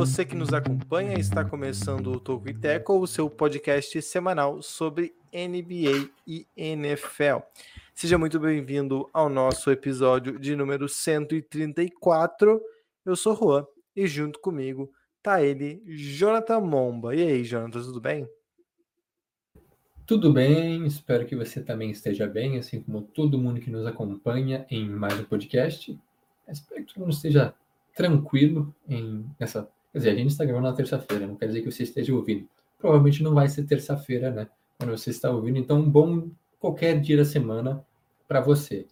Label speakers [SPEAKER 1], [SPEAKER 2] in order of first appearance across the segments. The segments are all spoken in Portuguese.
[SPEAKER 1] você que nos acompanha, está começando o Toco e Teco, o seu podcast semanal sobre NBA e NFL. Seja muito bem-vindo ao nosso episódio de número 134. Eu sou Juan e junto comigo tá ele, Jonathan Momba. E aí, Jonathan, tudo bem?
[SPEAKER 2] Tudo bem, espero que você também esteja bem, assim como todo mundo que nos acompanha em mais um podcast. Espero que todo mundo esteja tranquilo em nessa. Quer dizer, a gente está gravando na terça-feira, não quer dizer que você esteja ouvindo. Provavelmente não vai ser terça-feira, né? Quando você está ouvindo, então bom qualquer dia da semana para você.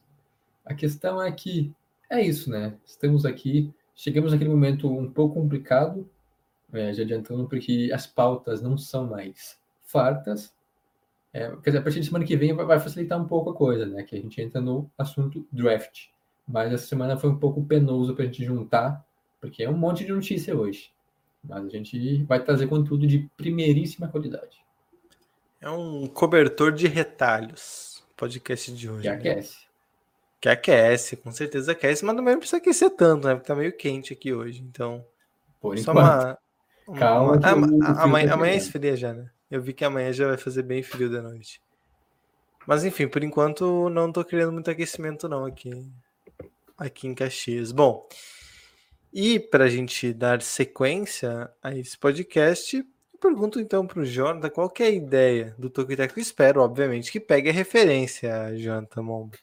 [SPEAKER 2] A questão é que é isso, né? Estamos aqui, chegamos naquele momento um pouco complicado, é, já adiantando, porque as pautas não são mais fartas. É, quer dizer, a partir de semana que vem vai facilitar um pouco a coisa, né? Que a gente entra no assunto draft. Mas essa semana foi um pouco penoso para a gente juntar, porque é um monte de notícia hoje. Mas a gente vai trazer conteúdo de primeiríssima qualidade.
[SPEAKER 1] É um cobertor de retalhos, podcast de hoje.
[SPEAKER 2] Que
[SPEAKER 1] né?
[SPEAKER 2] aquece.
[SPEAKER 1] Que aquece, com certeza aquece, mas também não precisa aquecer tanto, né? Porque tá meio quente aqui hoje, então.
[SPEAKER 2] Por
[SPEAKER 1] Só
[SPEAKER 2] enquanto.
[SPEAKER 1] uma. uma-
[SPEAKER 2] Calma
[SPEAKER 1] Ah,
[SPEAKER 2] o frio tá
[SPEAKER 1] amanhã, amanhã
[SPEAKER 2] chegando.
[SPEAKER 1] esfria já, né? Eu vi que amanhã já vai fazer bem frio da noite. Mas enfim, por enquanto não tô querendo muito aquecimento não aqui, aqui em Caxias. Bom, e para a gente dar sequência a esse podcast, eu pergunto então para o Jonathan qual que é a ideia do Tocoteco. Espero, obviamente, que pegue a referência, Jonathan Mombo.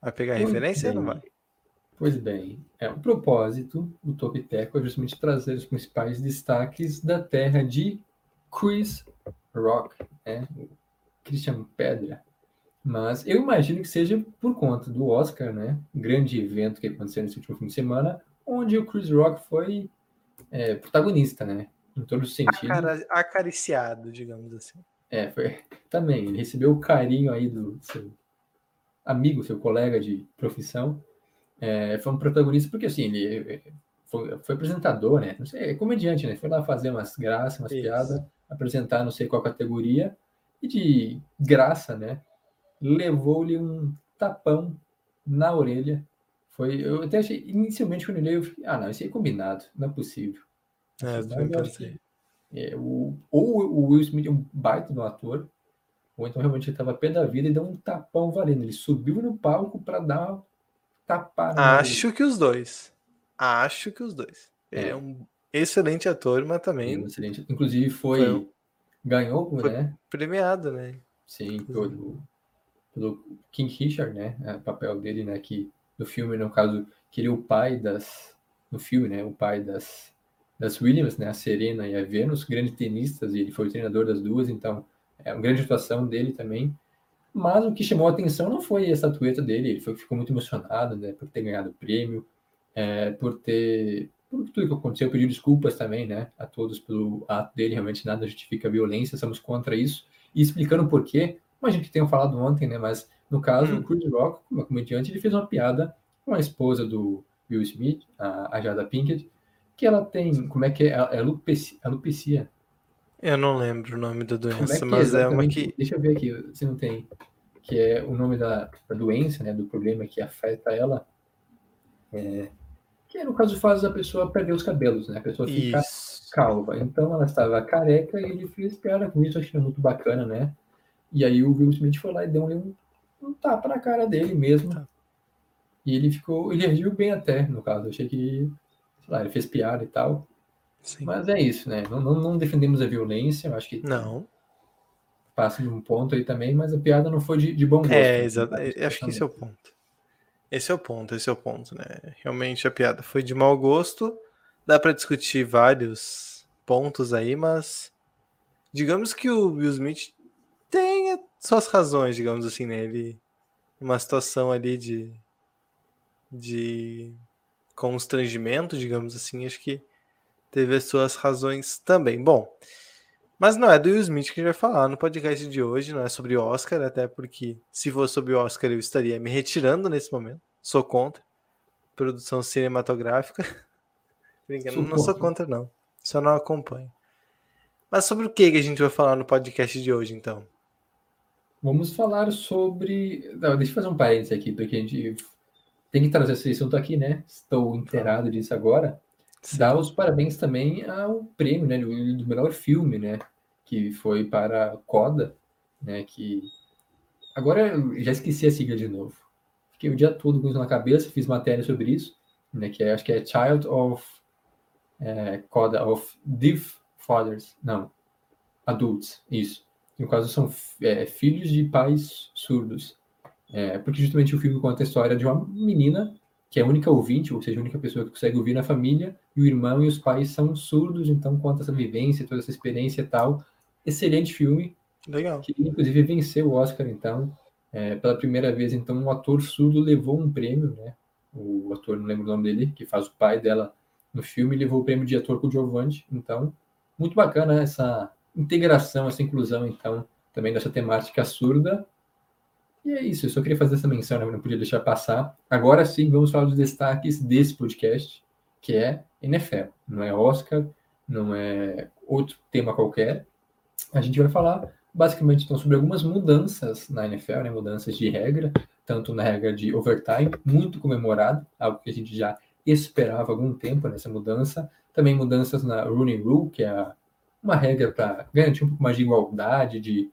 [SPEAKER 1] Vai pegar a
[SPEAKER 2] Muito
[SPEAKER 1] referência ou não
[SPEAKER 2] bem.
[SPEAKER 1] vai?
[SPEAKER 2] Pois bem, é, o propósito do Topiteco é justamente trazer os principais destaques da terra de Chris Rock, né? Christian Pedra. Mas eu imagino que seja por conta do Oscar, né? Grande evento que aconteceu nesse último fim de semana, onde o Chris Rock foi é, protagonista, né? Em todos os sentidos.
[SPEAKER 1] Acara- Acariciado, digamos assim.
[SPEAKER 2] É, foi também. Ele recebeu o carinho aí do seu amigo, seu colega de profissão. É, foi um protagonista porque assim ele é, foi, foi apresentador, né? Não sei, é comediante, né? Foi lá fazer umas graças, umas
[SPEAKER 1] Isso.
[SPEAKER 2] piadas, apresentar não sei qual categoria e de graça, né? Levou-lhe um tapão na orelha. Foi, eu até achei inicialmente quando eu li, eu fiquei, ah, não, isso aí é combinado, não é possível.
[SPEAKER 1] É, eu também pensei.
[SPEAKER 2] é, o, ou o Will Smith é um baita do ator, ou então realmente ele estava pé da vida e deu um tapão valendo. Ele subiu no palco para dar uma tapada.
[SPEAKER 1] Acho que os dois. Acho que os dois. Ele
[SPEAKER 2] É.
[SPEAKER 1] é um excelente ator, mas também
[SPEAKER 2] Excelente. Inclusive foi,
[SPEAKER 1] Foi um-
[SPEAKER 2] ganhou,
[SPEAKER 1] foi-
[SPEAKER 2] né?
[SPEAKER 1] premiado, né?
[SPEAKER 2] Sim, pelo, pelo King Richard, né? O papel dele, né? Que no filme, no caso, que ele é o pai das no filme, né? O pai das das Williams, né? A Serena e a Venus, grandes tenistas, e ele foi o treinador das duas, então é uma grande atuação dele também. Mas o que chamou a atenção não foi a estatueta dele, ele foi, ficou muito emocionado, né? Por ter ganhado o prêmio, é, por ter por tudo que aconteceu, pediu desculpas também, né? A todos pelo ato dele, realmente nada justifica a violência, somos contra isso e explicando por quê, a gente tenha falado ontem, né? Mas no caso,
[SPEAKER 1] Hum.
[SPEAKER 2] o Chris Rock, como comediante, ele fez uma piada com a esposa do Will Smith, a, a Jada Pinkett, que ela tem, como é que é? É alopecia. alopecia.
[SPEAKER 1] Eu não lembro o nome da
[SPEAKER 2] é
[SPEAKER 1] doença,
[SPEAKER 2] que
[SPEAKER 1] mas é uma que.
[SPEAKER 2] Deixa eu ver aqui, se não tem. Que é o nome da, da doença, né? Do problema que afeta ela. É, que no caso faz a pessoa perder os cabelos, né? A pessoa fica
[SPEAKER 1] Isso.
[SPEAKER 2] calva. Então ela estava careca e ele fez piada com isso, achei muito bacana, né? E aí o Will Smith foi lá e deu um, um tapa na cara dele mesmo.
[SPEAKER 1] Tá.
[SPEAKER 2] E ele ficou, ele reagiu bem até, no caso. Eu achei que, sei lá, ele fez piada e tal.
[SPEAKER 1] Sim.
[SPEAKER 2] Mas é isso, né? Não, não, não defendemos a violência, eu acho que
[SPEAKER 1] Não.
[SPEAKER 2] passa de um ponto aí também, mas a piada não foi de, de bom gosto.
[SPEAKER 1] É,
[SPEAKER 2] né?
[SPEAKER 1] exato. Acho que esse é o ponto. Esse é o ponto, esse é o ponto, né? Realmente a piada foi de mau gosto. Dá pra discutir vários pontos aí, mas digamos que o Will Smith suas razões, digamos assim, né? Ele uma situação ali de de constrangimento, digamos assim, acho que teve as suas razões também. Bom, Mas não é do Will Smith que a gente vai falar no podcast de hoje, não é sobre Oscar, até porque se fosse sobre Oscar eu estaria me retirando nesse momento. Sou contra. Produção cinematográfica. Brincando, não sou contra, não. Só não acompanho. Mas sobre o que a gente vai falar no podcast de hoje, então?
[SPEAKER 2] Vamos falar sobre. Não, deixa eu fazer um parênteses aqui, porque a gente tem que trazer esse assunto aqui, né? Estou inteirado disso agora. Dar os parabéns também ao prêmio, né? Do, melhor filme, né? Que foi para Coda, né? Que agora eu já esqueci a sigla de novo. Fiquei o dia todo com isso na cabeça, fiz matéria sobre isso, né? Que é, acho que é Child of é, Coda of Deaf Fathers, não, Adults, isso. No caso são é, filhos de pais surdos. É, porque justamente o filme conta a história de uma menina que é a única ouvinte, ou seja, a única pessoa que consegue ouvir na família, e o irmão e os pais são surdos, então conta essa vivência, toda essa experiência e tal. Excelente filme.
[SPEAKER 1] Legal.
[SPEAKER 2] Que inclusive venceu o Oscar, então. É, pela primeira vez, então, um ator surdo levou um prêmio, né? O ator, não lembro o nome dele, que faz o pai dela no filme, levou o prêmio de ator com o Giovanni. Então, muito bacana essa integração, essa inclusão, então, também dessa temática surda e é isso, eu só queria fazer essa menção, né? não podia deixar passar. Agora sim, vamos falar dos destaques desse podcast, que é NFL. Não é Oscar, não é outro tema qualquer. A gente vai falar basicamente então sobre algumas mudanças na NFL, né? mudanças de regra, tanto na regra de overtime, muito comemorado, algo que a gente já esperava há algum tempo nessa mudança. Também mudanças na running rule, que é uma regra para garantir um pouco mais de igualdade, de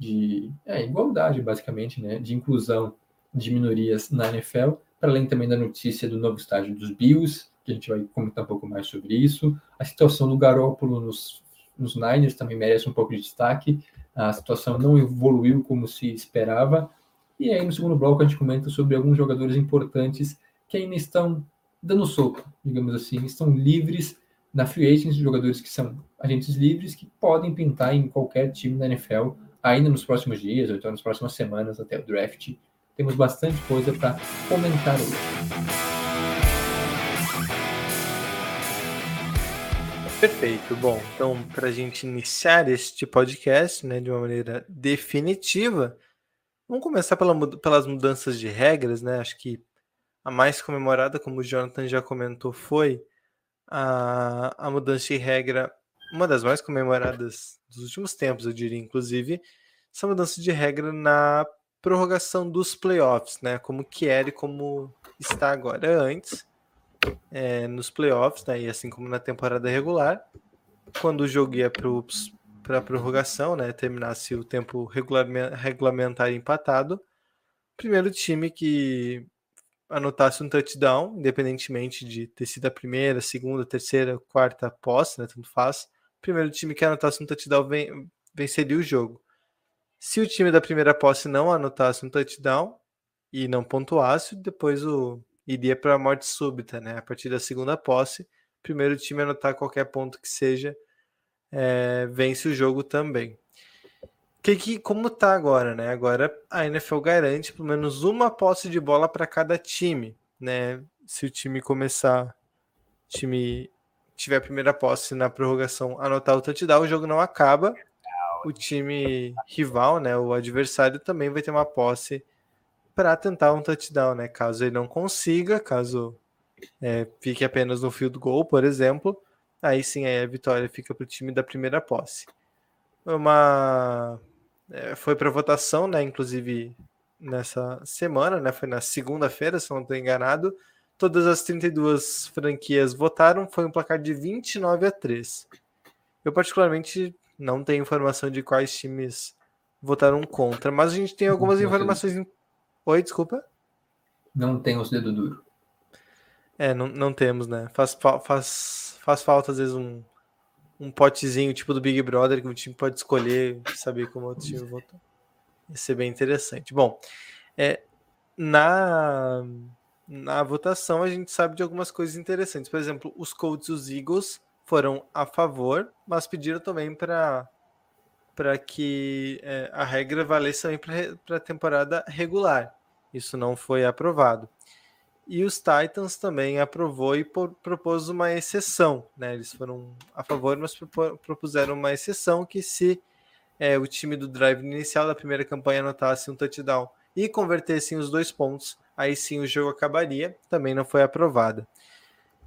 [SPEAKER 2] de é, igualdade, basicamente, né, de inclusão de minorias na NFL, para além também da notícia do novo estágio dos Bills, que a gente vai comentar um pouco mais sobre isso. A situação do Garópolo nos, nos Niners também merece um pouco de destaque. A situação não evoluiu como se esperava. E aí, no segundo bloco, a gente comenta sobre alguns jogadores importantes que ainda estão dando sopa, digamos assim, estão livres na free agents, jogadores que são agentes livres, que podem pintar em qualquer time da NFL ainda nos próximos dias, ou então nas próximas semanas até o draft. Temos bastante coisa para comentar hoje.
[SPEAKER 1] Perfeito. Bom, então, para a gente iniciar este podcast né, de uma maneira definitiva, vamos começar pela, pelas mudanças de regras. Né? Acho que a mais comemorada, como o Jonathan já comentou, foi a, a mudança de regra uma das mais comemoradas dos últimos tempos, eu diria, inclusive, essa mudança de regra na prorrogação dos playoffs, né? Como que era e como está agora antes é, nos playoffs, né? E assim como na temporada regular, quando o jogo ia para a prorrogação, né? Terminasse o tempo regulamentar empatado, primeiro time que anotasse um touchdown, independentemente de ter sido a primeira, segunda, terceira, quarta posse, né? Tanto faz primeiro time que anotasse um touchdown venceria o jogo. Se o time da primeira posse não anotasse um touchdown e não pontuasse, depois o iria para a morte súbita, né? A partir da segunda posse, primeiro time anotar qualquer ponto que seja, é, vence o jogo também. Que, que como tá agora, né? Agora a NFL garante pelo menos uma posse de bola para cada time, né? Se o time começar, time tiver a primeira posse na prorrogação, anotar o touchdown, o jogo não acaba. O time rival, né, o adversário também vai ter uma posse para tentar um touchdown, né? Caso ele não consiga, caso é, fique apenas no field goal, por exemplo, aí sim aí a vitória fica para o time da primeira posse. Uma é, foi para votação, né? Inclusive nessa semana, né? Foi na segunda-feira, se não estou enganado. Todas as 32 franquias votaram, foi um placar de 29 a 3. Eu, particularmente, não tenho informação de quais times votaram contra, mas a gente tem algumas informações. Oi, desculpa?
[SPEAKER 2] Não tem os dedos duros.
[SPEAKER 1] É, não, não temos, né? Faz, faz, faz falta, às vezes, um, um potezinho tipo do Big Brother que o time pode escolher saber como o time votou. Ia ser bem interessante. Bom, é, na na votação a gente sabe de algumas coisas interessantes. Por exemplo, os Colts e os Eagles foram a favor, mas pediram também para para que é, a regra valesse também para a temporada regular. Isso não foi aprovado. E os Titans também aprovou e propôs uma exceção, né? Eles foram a favor, mas propuseram uma exceção que se é, o time do drive inicial da primeira campanha anotasse um touchdown e convertessem os dois pontos, aí sim o jogo acabaria. Também não foi aprovada.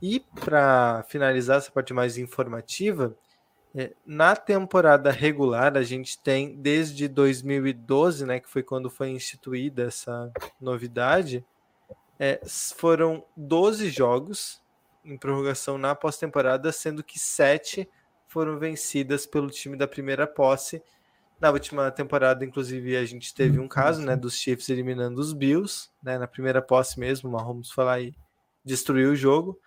[SPEAKER 1] E para finalizar essa parte mais informativa, é, na temporada regular a gente tem desde 2012, né, que foi quando foi instituída essa novidade, é, foram 12 jogos em prorrogação na pós-temporada, sendo que sete foram vencidas pelo time da primeira posse. Na última temporada, inclusive, a gente teve um caso né, dos Chiefs eliminando os Bills, né, na primeira posse mesmo, o Mahomes foi lá e destruiu o jogo.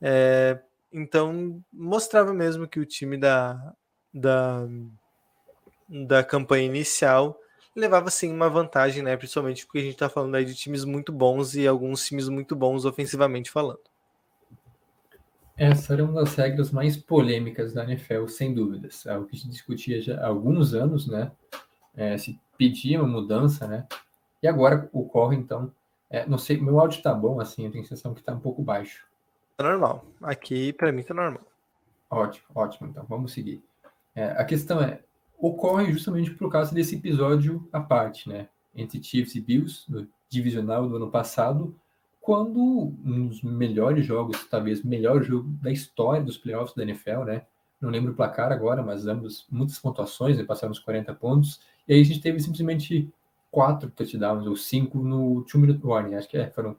[SPEAKER 1] É, então, mostrava mesmo que o time da, da, da campanha inicial levava sim uma vantagem, né? Principalmente porque a gente está falando aí de times muito bons e alguns times muito bons ofensivamente falando.
[SPEAKER 2] Essa era uma das regras mais polêmicas da NFL, sem dúvidas. É o que se discutia já há alguns anos, né? É, se pedia uma mudança, né? E agora ocorre, então. É, não sei, meu áudio tá bom, assim, eu tenho a sensação que tá um pouco baixo.
[SPEAKER 1] Tá normal. Aqui, para mim, tá normal.
[SPEAKER 2] Ótimo, ótimo. Então, vamos seguir. É, a questão é, ocorre justamente por causa desse episódio à parte, né? Entre Chiefs e Bills, no divisional do ano passado, quando um dos melhores jogos, talvez melhor jogo da história dos playoffs da NFL, né? Não lembro o placar agora, mas ambos muitas pontuações, né? passaram os 40 pontos. E aí a gente teve simplesmente quatro touchdowns, ou cinco no two minute warning, acho que é, foram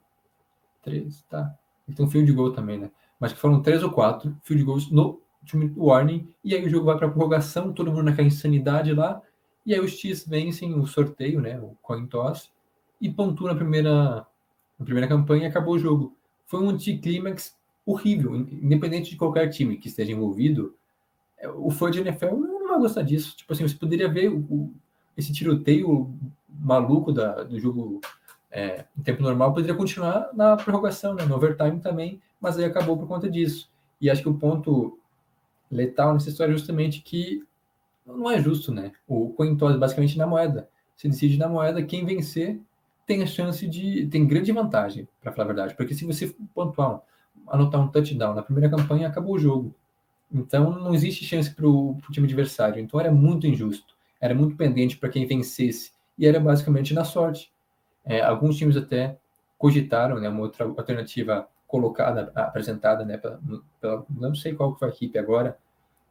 [SPEAKER 2] três, tá? Então field goal também, né? Mas que foram três ou quatro field goals no time warning, e aí o jogo vai para prorrogação, todo mundo naquela insanidade lá, e aí os Chiefs vencem o sorteio, né, o coin toss, e pontuam na primeira, na primeira campanha e acabou o jogo. Foi um anticlímax horrível, independente de qualquer time que esteja envolvido, é, o fã de NFL não vai gostar disso. Tipo assim, você poderia ver o, o, esse tiroteio maluco da, do jogo é, em tempo normal, poderia continuar na prorrogação, né, no overtime também, mas aí acabou por conta disso. E acho que o ponto letal nessa história é justamente que não é justo, né? O coin toss basicamente na moeda. Se decide na moeda, quem vencer tem a chance de. tem grande vantagem, para falar a verdade. Porque se você pontuar, anotar um touchdown na primeira campanha, acabou o jogo. Então não existe chance para o time adversário. Então era muito injusto. Era muito pendente para quem vencesse. E era basicamente na sorte. É, alguns times até cogitaram né, uma outra alternativa colocada, apresentada, né, pela, não sei qual foi a equipe agora,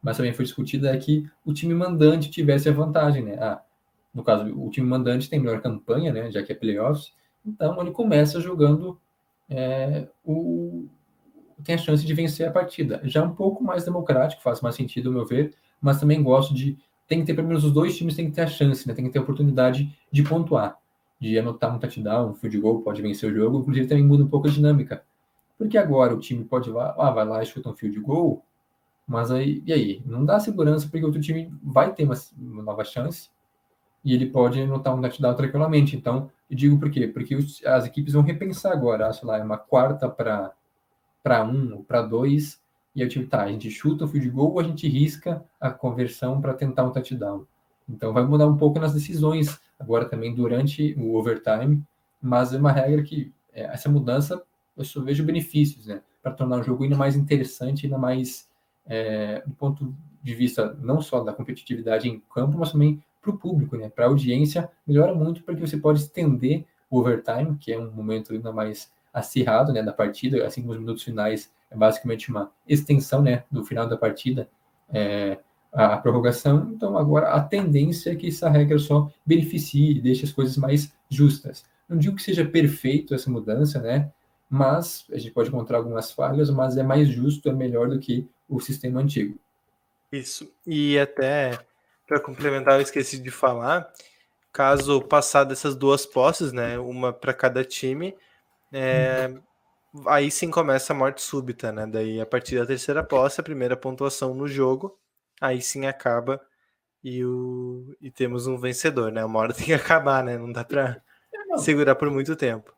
[SPEAKER 2] mas também foi discutida é que o time mandante tivesse a vantagem, né? Ah, no caso, o time mandante tem melhor campanha, né, já que é playoffs, então ele começa jogando é, o tem a chance de vencer a partida. Já um pouco mais democrático, faz mais sentido, ao meu ver, mas também gosto de tem que ter pelo menos os dois times tem que ter a chance, né? Tem que ter a oportunidade de pontuar, de anotar um touchdown, um field goal, pode vencer o jogo, inclusive também muda um pouco a dinâmica. Porque agora o time pode lá, ah, vai lá e chuta um field goal, mas aí, e aí? Não dá segurança porque outro time vai ter uma, uma nova chance e ele pode anotar um touchdown tranquilamente. Então, eu digo por quê? Porque os, as equipes vão repensar agora, sei lá, é uma quarta para um ou para dois, e aí o time, tá, a gente chuta o field goal ou a gente risca a conversão para tentar um touchdown. Então, vai mudar um pouco nas decisões agora também durante o overtime, mas é uma regra que é, essa mudança eu só vejo benefícios, né? Para tornar o jogo ainda mais interessante, ainda mais é, do ponto de vista não só da competitividade em campo, mas também para o público, né? Para a audiência, melhora muito porque você pode estender o overtime, que é um momento ainda mais acirrado, né, da partida, assim como os minutos finais é basicamente uma extensão, né, do final da partida, é, a prorrogação. Então, agora a tendência é que essa regra só beneficie e deixe as coisas mais justas. Não digo que seja perfeito essa mudança, né? Mas a gente pode encontrar algumas falhas, mas é mais justo, é melhor do que o sistema antigo.
[SPEAKER 1] Isso. E até para complementar, eu esqueci de falar, caso passar dessas duas posses, né, uma para cada time, é, aí sim começa a morte súbita, né? Daí a partir da terceira posse, a primeira pontuação no jogo, aí sim acaba e, o, e temos um vencedor, né? Uma hora tem que acabar, né? Não dá para segurar por muito tempo.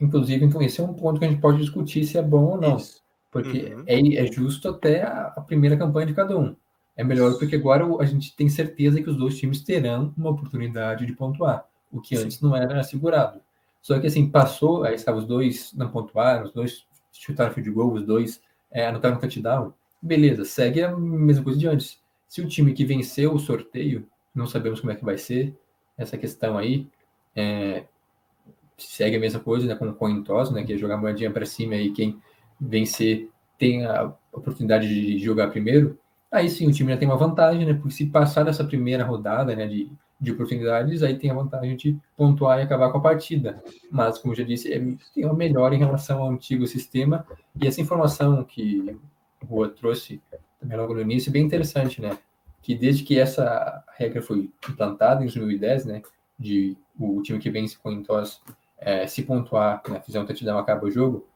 [SPEAKER 2] Inclusive, então, esse é um ponto que a gente pode discutir se é bom ou não. Isso. Porque uhum. é, é, justo até a, a, primeira campanha de cada um. É melhor porque agora a gente tem certeza que os dois times terão uma oportunidade de pontuar, o que Sim. antes não era assegurado. Só que assim, passou, aí estavam os dois não pontuaram, os dois chutaram de gol, os dois é, anotaram um touchdown. Beleza, segue a mesma coisa de antes. Se o time que venceu o sorteio, não sabemos como é que vai ser essa questão aí, é, segue a mesma coisa, né, com o coin toss, né, que é jogar moedinha para cima e quem vencer tem a oportunidade de jogar primeiro, aí sim o time já tem uma vantagem, né, porque se passar dessa primeira rodada, né, de, de oportunidades, aí tem a vantagem de pontuar e acabar com a partida. Mas, como já disse, é, tem uma melhora em relação ao antigo sistema, e essa informação que o Rua trouxe também logo no início é bem interessante, né, que desde que essa regra foi implantada em 2010, né, de o time que vence com toss é, se pontuar, né, fizer um touchdown, acaba o jogo,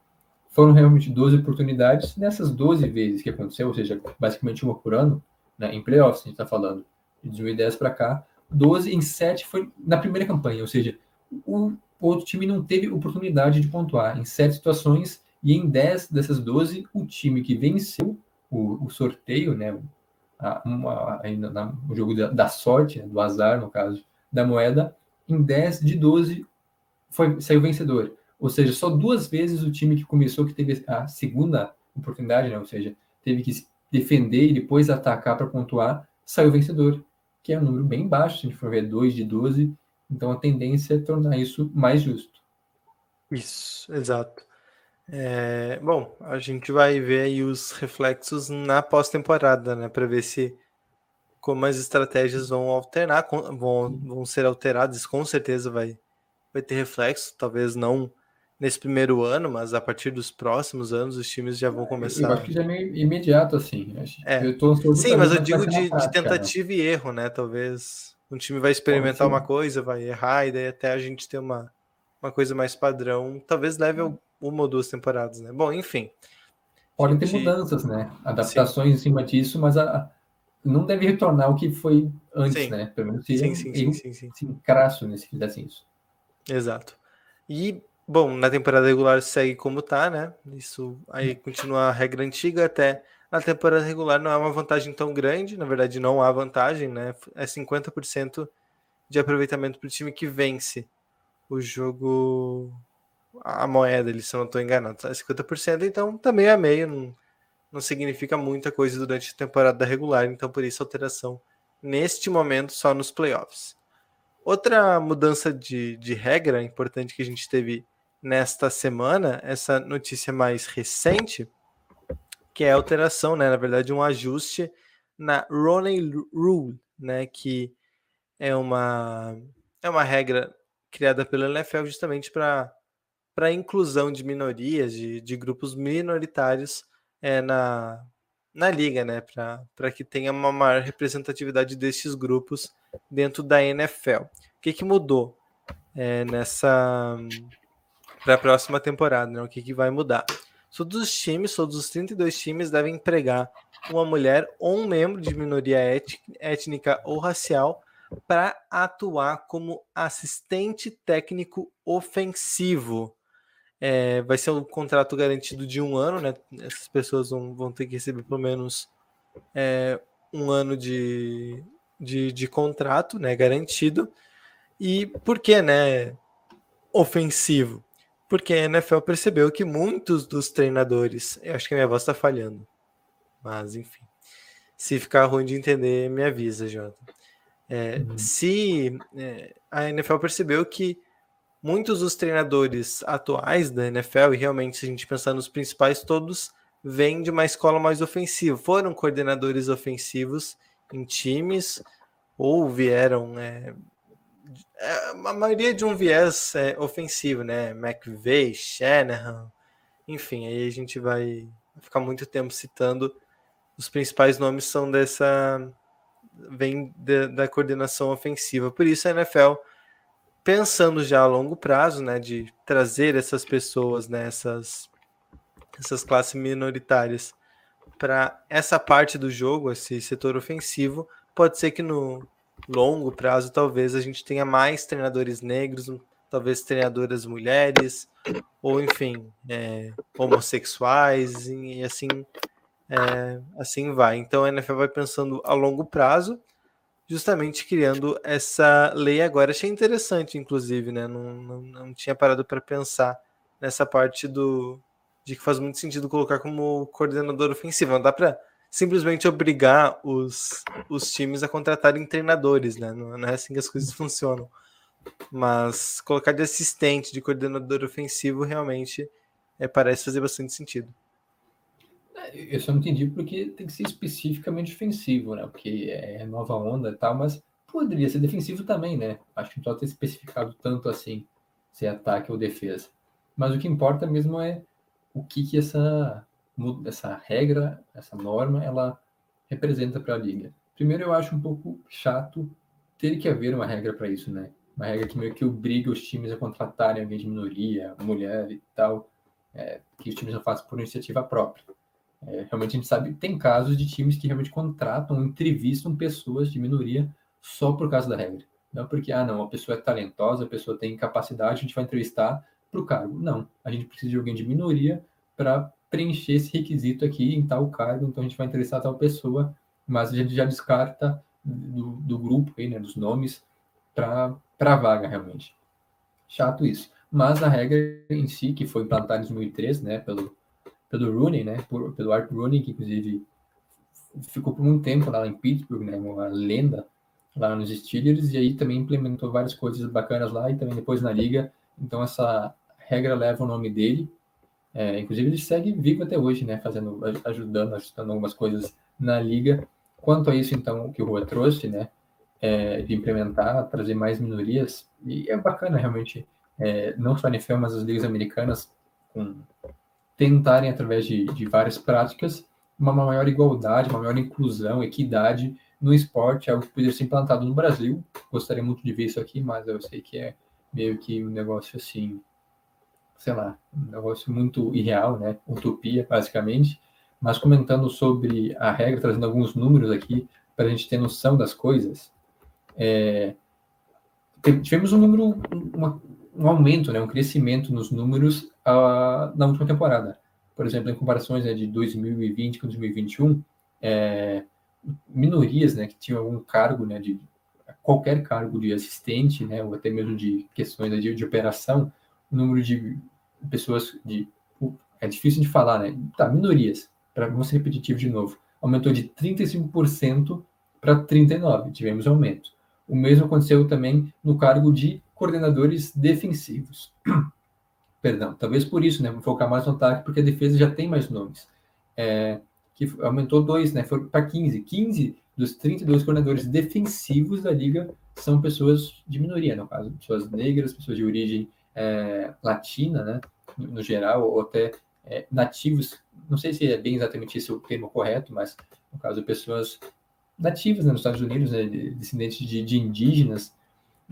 [SPEAKER 2] foram realmente 12 oportunidades. Nessas 12 vezes que aconteceu, ou seja, basicamente uma por ano, né, em playoffs, a gente está falando, de 2010 para cá, 12 em 7 foi na primeira campanha, ou seja, o outro time não teve oportunidade de pontuar em 7 situações e em 10 dessas 12, o time que venceu o, o sorteio, né, a, ainda na, o jogo da, da sorte, né, do azar, no caso, da moeda, em 10 de 12 foi, saiu vencedor. Ou seja, só duas vezes o time que começou, que teve a segunda oportunidade, né? ou seja, teve que defender e depois atacar para pontuar, saiu vencedor, que é um número bem baixo, se a gente for ver 2 de 12. Então a tendência é tornar isso mais justo.
[SPEAKER 1] Isso, exato. É, bom, a gente vai ver aí os reflexos na pós-temporada, né? Para ver se como as estratégias vão alternar, vão, vão ser alteradas, com certeza vai, vai ter reflexo, talvez não nesse primeiro ano, mas a partir dos próximos anos os times já vão começar. Eu
[SPEAKER 2] acho que já é meio imediato, assim.
[SPEAKER 1] É. Sim, mas eu digo de, prática, de, tentativa né? e erro, né? Talvez um time vai experimentar uma coisa, vai errar, e daí até a gente ter uma, uma coisa mais padrão, talvez leve uma ou duas temporadas, né? Bom, enfim.
[SPEAKER 2] Podem ter mudanças, né? Adaptações sim. em cima disso, mas a, não deve retornar o que foi antes, sim. né? Pelo menos
[SPEAKER 1] sim, sim, sim, sim, sim,
[SPEAKER 2] sim. crasso, né? Se fizessem isso.
[SPEAKER 1] Exato. E, bom, na temporada regular segue como tá, né? Isso aí continua a regra antiga até na temporada regular não é uma vantagem tão grande, na verdade não há vantagem, né? É 50% de aproveitamento para o time que vence o jogo, a moeda, eles se eu não estou enganado, é 50%, então também é meio, não, não significa muita coisa durante a temporada regular, então por isso a alteração neste momento só nos playoffs. Outra mudança de, de regra importante que a gente teve nesta semana, essa notícia mais recente, que é a alteração, né, na verdade, um ajuste na Roney Rule, né, que é uma, é uma regra criada pela NFL justamente para a inclusão de minorias, de, de grupos minoritários é, na, na liga, né, para que tenha uma maior representatividade destes grupos dentro da NFL. O que, que mudou é, nessa para a próxima temporada? Né? O que, que vai mudar? Todos os times, todos os 32 times devem empregar uma mulher ou um membro de minoria étnica ou racial para atuar como assistente técnico ofensivo. É, vai ser um contrato garantido de um ano, né? Essas pessoas vão, vão ter que receber pelo menos é, um ano de, de, de contrato, né, garantido. E por que, né, ofensivo? Porque a NFL percebeu que muitos dos treinadores, eu acho que a minha voz está falhando, mas enfim, se ficar ruim de entender, me avisa, Jota. É, uhum. Se é, a NFL percebeu que muitos dos treinadores atuais da NFL, e realmente, se a gente pensar nos principais, todos vêm de uma escola mais ofensiva, foram coordenadores ofensivos em times ou vieram é, é, a maioria de um viés é, ofensivo, né? McVeigh, Shanahan, enfim, aí a gente vai ficar muito tempo citando os principais nomes são dessa vem da coordenação ofensiva. Por isso a NFL pensando já a longo prazo, né, de trazer essas pessoas, né, essas, essas classes minoritárias para essa parte do jogo, esse setor ofensivo, pode ser que no longo prazo talvez a gente tenha mais treinadores negros, talvez treinadoras mulheres, ou enfim, é, homossexuais e assim, é, assim vai. Então a NFL vai pensando a longo prazo justamente criando essa lei agora. Achei interessante, inclusive, né? Não, não, não tinha parado para pensar nessa parte do de que faz muito sentido colocar como coordenador ofensivo. Não dá para simplesmente obrigar os, os times a contratarem treinadores, né? Não, não é assim que as coisas funcionam. Mas colocar de assistente, de coordenador ofensivo, realmente é, parece fazer bastante sentido.
[SPEAKER 2] Eu só não entendi porque tem que ser especificamente ofensivo, né? Porque é nova onda e tal, mas poderia ser defensivo também, né? Acho que não pode ter especificado tanto assim se é ataque ou defesa. Mas o que importa mesmo é o que, que essa, essa regra, essa norma, ela representa para a liga. Primeiro, eu acho um pouco chato ter que haver uma regra para isso, né? Uma regra que meio que obriga os times a contratarem alguém de minoria, mulher e tal, é, que os times não façam por iniciativa própria. É, realmente a gente sabe, tem casos de times que realmente contratam, entrevistam pessoas de minoria só por causa da regra. Não porque, ah, não, a pessoa é talentosa, a pessoa tem capacidade, a gente vai entrevistar para o cargo. Não, a gente precisa de alguém de minoria para preencher esse requisito aqui em tal cargo, então a gente vai entrevistar tal pessoa, mas a gente já descarta do, do grupo aí, né, dos nomes, para a vaga realmente. Chato isso. Mas a regra em si, que foi implantada em 2003, né, pelo pelo Rooney, né? Por, pelo Art Rooney, que inclusive ficou por muito tempo lá em Pittsburgh, né? Uma lenda lá nos Steelers, e aí também implementou várias coisas bacanas lá e também depois na liga. Então essa regra leva o nome dele. É, inclusive ele segue vivo até hoje, né? Fazendo, ajudando, ajustando algumas coisas na liga. Quanto a isso, então, que o Rua trouxe, né? É, de implementar, trazer mais minorias, e é bacana realmente, é, não só a NFL, mas as ligas americanas, com tentarem, através de, de várias práticas, uma maior igualdade, uma maior inclusão, equidade no esporte, algo que poderia ser implantado no Brasil. Gostaria muito de ver isso aqui, mas eu sei que é meio que um negócio assim, sei lá, um negócio muito irreal, né? Utopia, basicamente. Mas comentando sobre a regra, trazendo alguns números aqui para a gente ter noção das coisas, é, tivemos um número, uma, um aumento, né, um crescimento nos números uh, na última temporada. Por exemplo, em comparações né, de 2020 com 2021, é, minorias né, que tinham algum cargo, né, de qualquer cargo de assistente, né, ou até mesmo de questões de, de operação, o número de pessoas de é difícil de falar, né? Tá, minorias, para não ser repetitivo de novo, aumentou de 35% para 39%, tivemos aumento. O mesmo aconteceu também no cargo de coordenadores defensivos. Perdão, talvez por isso, né? Vou focar mais no ataque, porque a defesa já tem mais nomes. É, que aumentou dois, né? Foi para 15. 15 dos 32 coordenadores defensivos da liga são pessoas de minoria, no caso, pessoas negras, pessoas de origem é, latina, né? No, no, geral, ou até é, nativos. Não sei se é bem exatamente esse o termo correto, mas no caso, pessoas nativas né, nos Estados Unidos, né, descendentes de, de indígenas,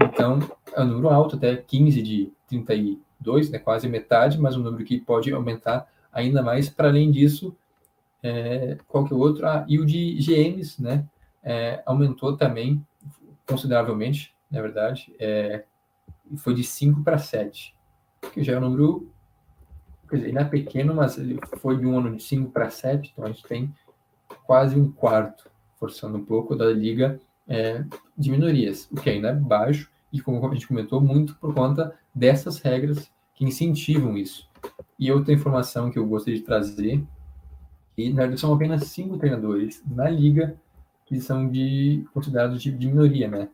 [SPEAKER 2] então, é um número alto, até 15 de 32, né, quase metade, mas um número que pode aumentar ainda mais. Para além disso, é, qual que é outro? Ah, e o de GMs, né, é, aumentou também consideravelmente, na verdade, é, foi de 5 para 7, que já é um número, quer dizer, ele é pequeno, mas ele foi de um ano de 5 para 7, então a gente tem quase um quarto, forçando um pouco, da liga é, de minorias, o que ainda é baixo, e como a gente comentou, muito por conta dessas regras que incentivam isso. E outra informação que eu gostaria de trazer, que na verdade são apenas cinco treinadores na liga que são de considerados de, de minoria, né?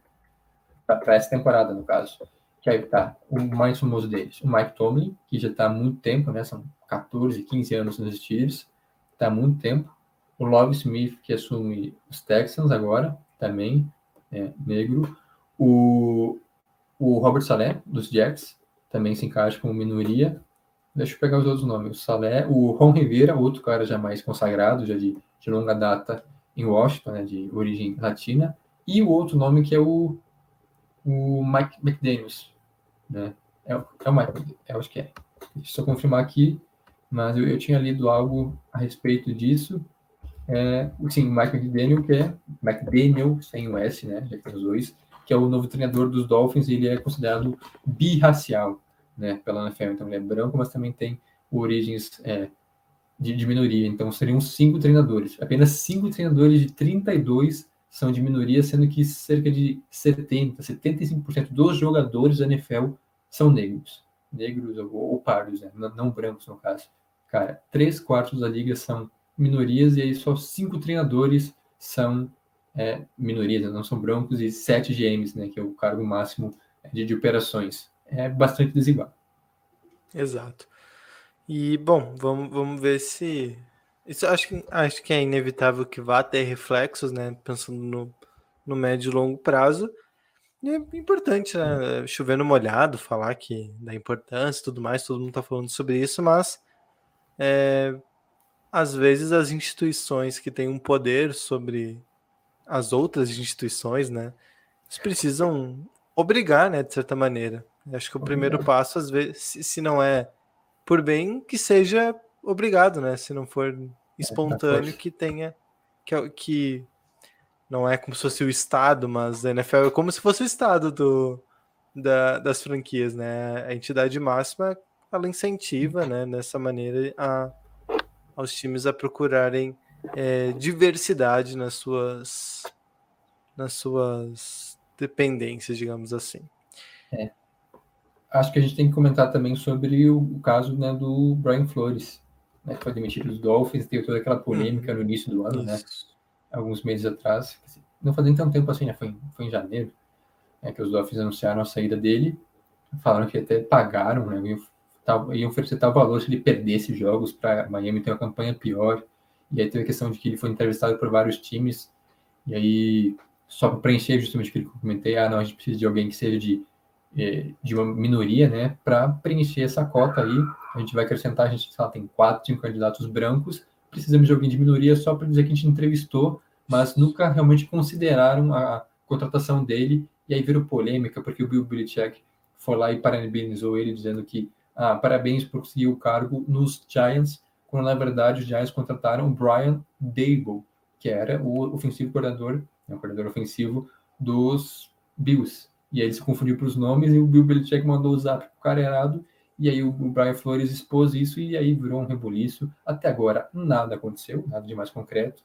[SPEAKER 2] Para essa temporada, no caso. Que aí tá o mais famoso deles, o Mike Tomlin, que já está há muito tempo, né? São 14, 15 anos nos Steelers, está há muito tempo. O Love Smith, que assume os Texans agora, também, é, negro. O, o Robert Salé, dos Jets, também se encaixa como minoria. Deixa eu pegar os outros nomes. O Salé, o Ron Rivera, outro cara já mais consagrado, já de, de longa data em Washington, né, de origem latina. E o outro nome que é o, o Mike McDaniels. Né? É, é o Mike, é, acho que é. Deixa eu só confirmar aqui, mas eu, eu tinha lido algo a respeito disso é, sim, Mike McDaniel, que é McDaniel, sem o S, né? Já tem os dois, que é o novo treinador dos Dolphins, ele é considerado birracial, né? Pela NFL. Então ele é branco, mas também tem origens é, de, de, minoria. Então seriam cinco treinadores. Apenas cinco treinadores de 32 são de minoria, sendo que cerca de 70, 75% dos jogadores da NFL são negros. Negros ou, ou pardos, né? não, não, brancos no caso. Cara, três quartos da liga são minorias e aí só cinco treinadores são é, minorias, né? não são brancos, e sete GMs, né? que é o cargo máximo de, de operações. É bastante desigual.
[SPEAKER 1] Exato. E, bom, vamos, vamos ver se isso acho que, acho que é inevitável que vá ter reflexos, né? Pensando no, no médio e longo prazo. E é importante, né? Chovendo molhado, falar que da importância e tudo mais, todo mundo está falando sobre isso, mas é, às vezes as instituições que têm um poder sobre as outras instituições, né? Eles precisam obrigar, né, de certa maneira. Acho que o primeiro passo, às vezes, se, se não é por bem, que seja obrigado, né? Se não for espontâneo, que tenha. Que, que não é como se fosse o Estado, mas a NFL é como se fosse o Estado do, da, das franquias, né? A entidade máxima ela incentiva, né, nessa maneira, a, aos times a procurarem é, diversidade nas suas nas suas dependências, digamos assim.
[SPEAKER 2] É. Acho que a gente tem que comentar também sobre o, o caso né, do Brian Flores, né, que foi demitido dos Dolphins, teve toda aquela polêmica no início do ano, né, Isso. né? Alguns meses atrás. Não fazia tanto tempo assim, né? Foi, foi em janeiro, né, que os Dolphins anunciaram a saída dele. Falaram que até pagaram, né? Iam, iam oferecer tal valor se ele perdesse jogos para Miami ter uma campanha pior. E aí teve a questão de que ele foi entrevistado por vários times. E aí, só para preencher justamente o que eu comentei, ah, não, a gente precisa de alguém que seja de é, de uma minoria, né, para preencher essa cota aí. A gente vai acrescentar, a gente lá, tem quatro, cinco candidatos brancos, precisamos de alguém de minoria só para dizer que a gente entrevistou, mas nunca realmente consideraram a contratação dele, e aí virou polêmica, porque o Bill Belichick foi lá e parabenizou ele, dizendo que ah, parabéns por conseguir o cargo nos Giants, quando na verdade os Giants contrataram o Brian Dable, que era o ofensivo coordenador, né, o coordenador ofensivo dos Bills. E aí ele se confundiu para os nomes e o Bill Belichick mandou o zap pro cara errado. E aí o Brian Flores expôs isso e aí virou um rebuliço. Até agora nada aconteceu, nada de mais concreto.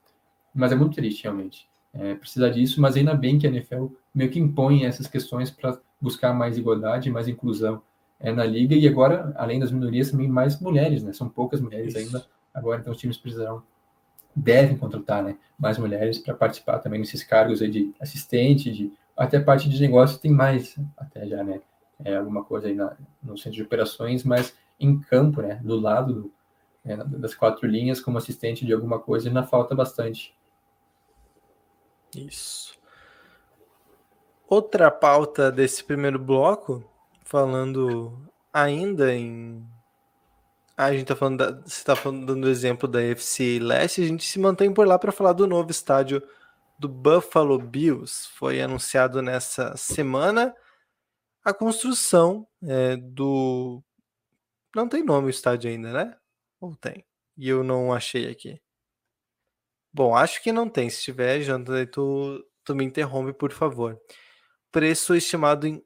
[SPEAKER 2] Mas é muito triste, realmente. É, precisa disso, mas ainda bem que a NFL meio que impõe essas questões para buscar mais igualdade, mais inclusão é, na liga. E agora, além das minorias, também mais mulheres, né? São poucas mulheres isso. ainda. Agora, então, os times precisarão, devem contratar né, mais mulheres para participar também nesses cargos aí de assistente, de até parte de negócio tem mais, até já, né? É alguma coisa aí na, no centro de operações, mas em campo, né? Do lado do, é, das quatro linhas, como assistente de alguma coisa, ainda falta bastante.
[SPEAKER 1] Isso. Outra pauta desse primeiro bloco, falando ainda em. Ah, a gente tá falando, da... você está falando dando exemplo da FC Leste, a gente se mantém por lá para falar do novo estádio do Buffalo Bills foi anunciado nessa semana a construção é, do. Não tem nome o estádio ainda, né? Ou tem? E eu não achei aqui. Bom, acho que não tem. Se tiver, Jonathan, tu, tu me interrompe, por favor. Preço estimado em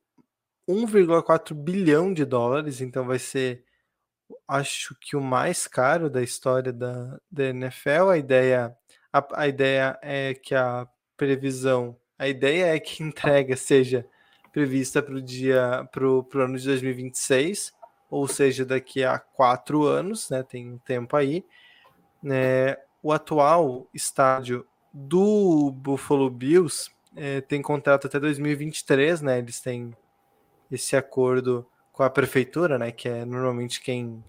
[SPEAKER 1] 1,4 bilhão de dólares, então vai ser, acho que o mais caro da história da, da NFL. A ideia a, a ideia é que a previsão, a ideia é que entrega seja prevista para o dia, para o ano de 2026, ou seja, daqui a quatro anos, né? Tem um tempo aí. Né, o atual estádio do Buffalo Bills é, tem contrato até 2023, né? Eles têm esse acordo com a prefeitura, né? Que é normalmente quem,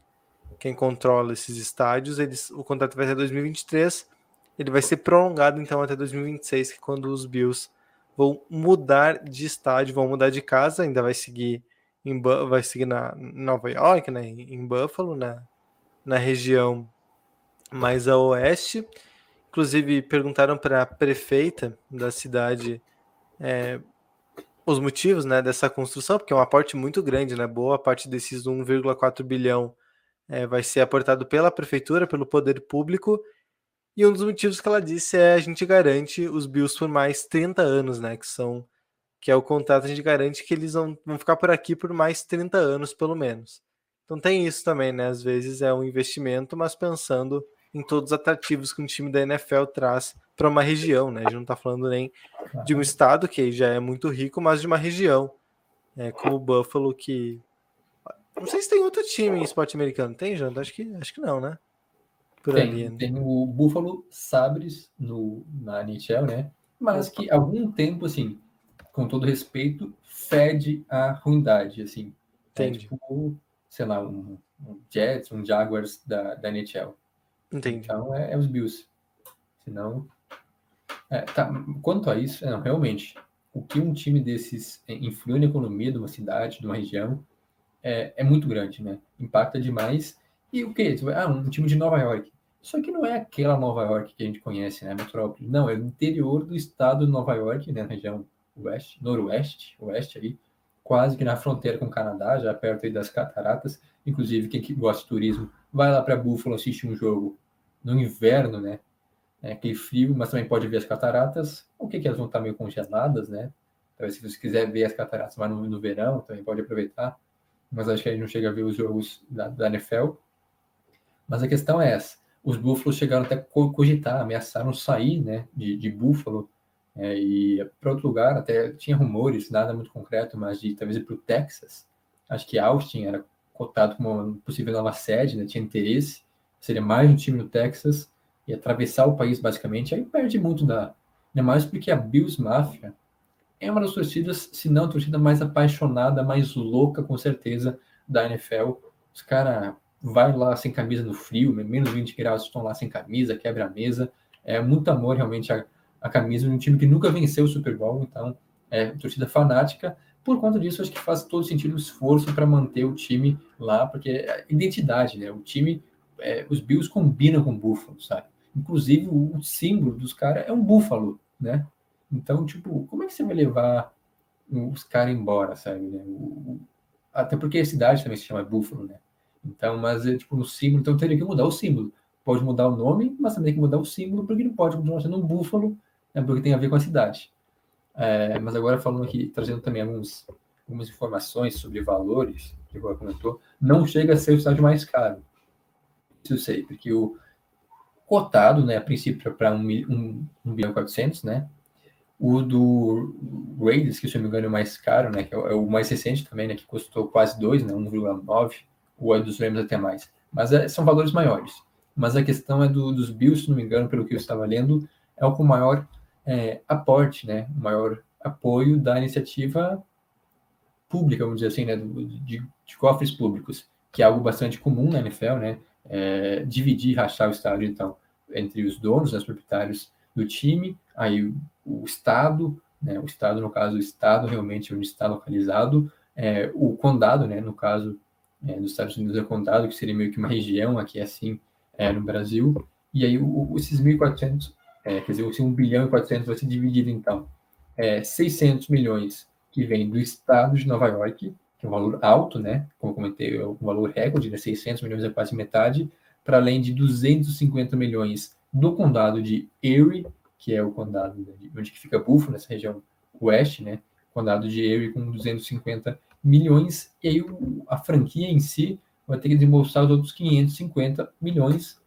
[SPEAKER 1] quem controla esses estádios. Eles, o contrato vai até 2023 ele vai ser prolongado então até 2026, que é quando os Bills vão mudar de estádio, vão mudar de casa, ainda vai seguir em vai seguir na Nova York, né, em Buffalo, na, na região mais a oeste. Inclusive perguntaram para a prefeita da cidade é, os motivos né, dessa construção, porque é um aporte muito grande, né? Boa parte desses 1,4 bilhão é, vai ser aportado pela prefeitura, pelo poder público, e um dos motivos que ela disse é a gente garante os Bills por mais 30 anos, né? Que são que é o contrato, a gente garante que eles vão, vão ficar por aqui por mais 30 anos, pelo menos. Então tem isso também, né? Às vezes é um investimento, mas pensando em todos os atrativos que um time da NFL traz para uma região, né? A gente não está falando nem de um estado que já é muito rico, mas de uma região, é, como o Buffalo, que não sei se tem outro time em esporte americano. Tem, Janta? Acho que, acho que não, né?
[SPEAKER 2] Por tem, ali, né? tem o Buffalo Sabres no, na NHL, né? Mas que algum tempo, assim, com todo respeito, fede a ruindade, assim. É, tipo, sei lá, um, um, Jets, um Jaguars da, da NHL.
[SPEAKER 1] Entendi.
[SPEAKER 2] Então é, é os Bills. Senão. É, tá. Quanto a isso, não, realmente, o que um time desses é, influi na economia de uma cidade, de uma região, é, é muito grande, né? Impacta demais. E o que? Ah, um time de Nova York. Só que não é aquela Nova York que a gente conhece, né? Metrópole. Não, é o interior do estado de Nova York, né? Na região oeste, noroeste, oeste ali, quase que na fronteira com o Canadá, já perto aí das cataratas. Inclusive, quem gosta de turismo, vai lá para Buffalo assistir um jogo no inverno, né? É aquele frio, mas também pode ver as cataratas. O que que elas vão estar meio congeladas, né? Talvez se você quiser ver as cataratas mais no, no verão, também pode aproveitar mas acho que a gente não chega a ver os jogos da, da NFL. Mas a questão é essa: os Búfalos chegaram até a cogitar, ameaçaram sair né, de, de Buffalo é, e para outro lugar. Até tinha rumores, nada muito concreto, mas de talvez ir para o Texas. Acho que Austin era cotado como possível nova sede, né, tinha interesse. Seria mais um time no Texas e atravessar o país basicamente. Aí perde muito da. Ainda mais porque a Bills Mafia é uma das torcidas, se não a torcida mais apaixonada, mais louca, com certeza, da NFL. Os caras vai lá sem camisa no frio, menos 20 graus, estão lá sem camisa, quebra a mesa. É muito amor realmente a, a camisa de um time que nunca venceu o Super Bowl, então é torcida fanática. Por conta disso, acho que faz todo sentido o esforço para manter o time lá, porque é identidade, né? O time, é, os Bills combinam com o Buffalo, sabe? Inclusive, o símbolo dos caras é um búfalo, né? Então, tipo, como é que você vai levar os caras embora, sabe? Né? O, até porque a cidade também se chama Buffalo, né? Então, mas é tipo no símbolo, então teria que mudar o símbolo. Pode mudar o nome, mas também tem que mudar o símbolo, porque não pode continuar sendo um búfalo, né? porque tem a ver com a cidade. É, mas agora falando aqui, trazendo também alguns, algumas informações sobre valores, que agora comentou, não chega a ser o estádio mais caro. Isso eu sei, porque o cotado, né, a princípio, para 1 um, um, um bilhão e 400, né, o do Raiders, que se eu não me engano é o mais caro, né? Que é o mais recente também, né? Que custou quase 2, né? 1,9. O é dos Rams até mais. Mas é, são valores maiores. Mas a questão é do, dos Bills, se não me engano, pelo que eu estava lendo, é o com maior é, aporte, né? O maior apoio da iniciativa pública, vamos dizer assim, né? De, de cofres públicos, que é algo bastante comum na NFL, né? É, dividir, rachar o estádio, então, entre os donos, né, os proprietários do time, aí o Estado, né, o Estado, no caso, o Estado realmente onde está localizado, é, o condado, né, no caso é, dos Estados Unidos é condado, que seria meio que uma região aqui assim é, no Brasil, e aí o, esses 1.400, é, quer dizer, esse 1 bilhão e 400 vai ser dividido então, é, 600 milhões que vem do Estado de Nova York, que é um valor alto, né, como comentei, é um valor recorde, né, 600 milhões é quase metade, para além de 250 milhões do condado de Erie, que é o condado de, onde fica Buffalo, nessa região oeste, né? Condado de Erie com 250 milhões, e aí a franquia em si vai ter que desembolsar os outros 550 milhões,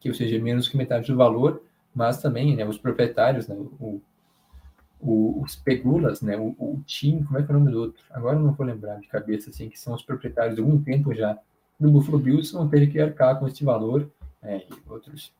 [SPEAKER 2] que ou seja, menos que metade do valor, mas também né, os proprietários, né, o, o, os Pegulas, né, o, o como é que é o nome do outro? Agora não vou lembrar de cabeça, assim, que são os proprietários de algum tempo já do Buffalo Bills, vão ter que arcar com este valor, é, e outros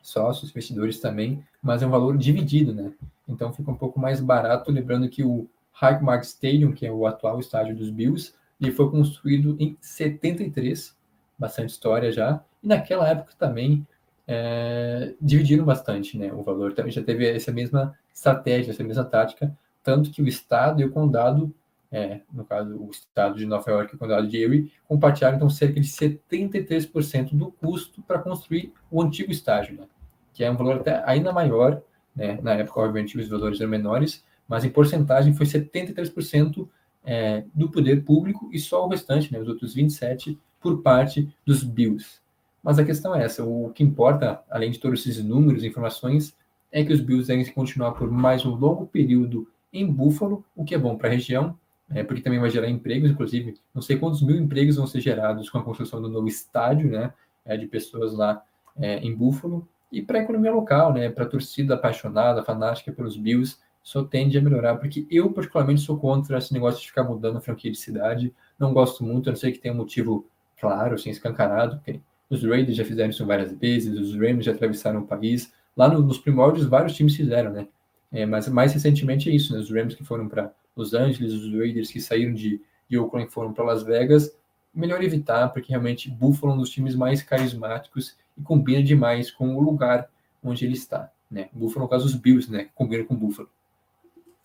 [SPEAKER 2] sócios, investidores também, mas é um valor dividido, né? Então fica um pouco mais barato, lembrando que o Highmark Stadium, que é o atual estádio dos Bills, ele foi construído em 73, bastante história já, e naquela época também é, dividiram bastante né, o valor. Também já teve essa mesma estratégia, essa mesma tática, tanto que o estado e o condado, é, no caso o estado de Nova York e o condado de Erie, compartilharam então cerca de 73% do custo para construir o antigo estádio. Né? que é um valor até ainda maior, né? Na época, obviamente, os valores eram menores, mas em porcentagem foi 73% é, do poder público e só o restante, né, os outros 27%, por parte dos Bills. Mas a questão é essa: o que importa, além de todos esses números e informações, é que os Bills devem continuar por mais um longo período em Buffalo, o que é bom para a região, é, porque também vai gerar empregos, inclusive, não sei quantos mil empregos vão ser gerados com a construção do novo estádio, né, é, de pessoas lá é, em Buffalo. E para a economia local, né, para a torcida apaixonada, fanática pelos Bills, só tende a melhorar, porque eu particularmente sou contra esse negócio de ficar mudando a franquia de cidade. Não gosto muito, a não sei que tem um motivo claro, assim, escancarado. Porque os Raiders já fizeram isso várias vezes, os Rams já atravessaram o país. Lá no, nos primórdios, vários times fizeram, né? É, mas mais recentemente é isso, né? Os Rams que foram para Los Angeles, os Raiders que saíram de, Oakland e foram para Las Vegas. Melhor evitar, porque realmente Buffalo é um dos times mais carismáticos e combina demais com o lugar onde ele está. Né? Buffalo, no caso, os Bills, né? Combina com Buffalo.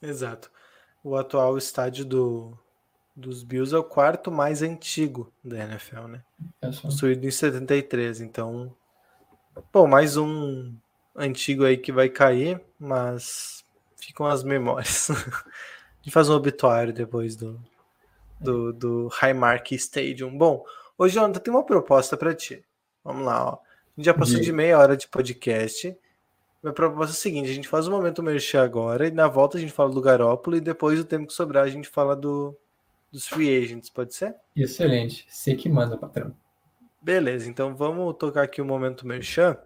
[SPEAKER 1] Exato. O atual estádio do, dos Bills é o quarto mais antigo da NFL, né? É Construído em 73, então. Bom, mais um antigo aí que vai cair, mas ficam as memórias. A gente faz um obituário depois do, do, do Highmark Stadium. Bom, hoje, Jonathan, tem uma proposta para ti. Vamos lá, ó. A gente já passou de meia hora de podcast. Minha proposta é a seguinte: a gente faz o um momento merchan agora e na volta a gente fala do Garópolo e depois o tempo que sobrar a gente fala do, dos free agents, pode ser?
[SPEAKER 2] Excelente. Você que manda, patrão.
[SPEAKER 1] Beleza, então vamos tocar aqui o momento merchan.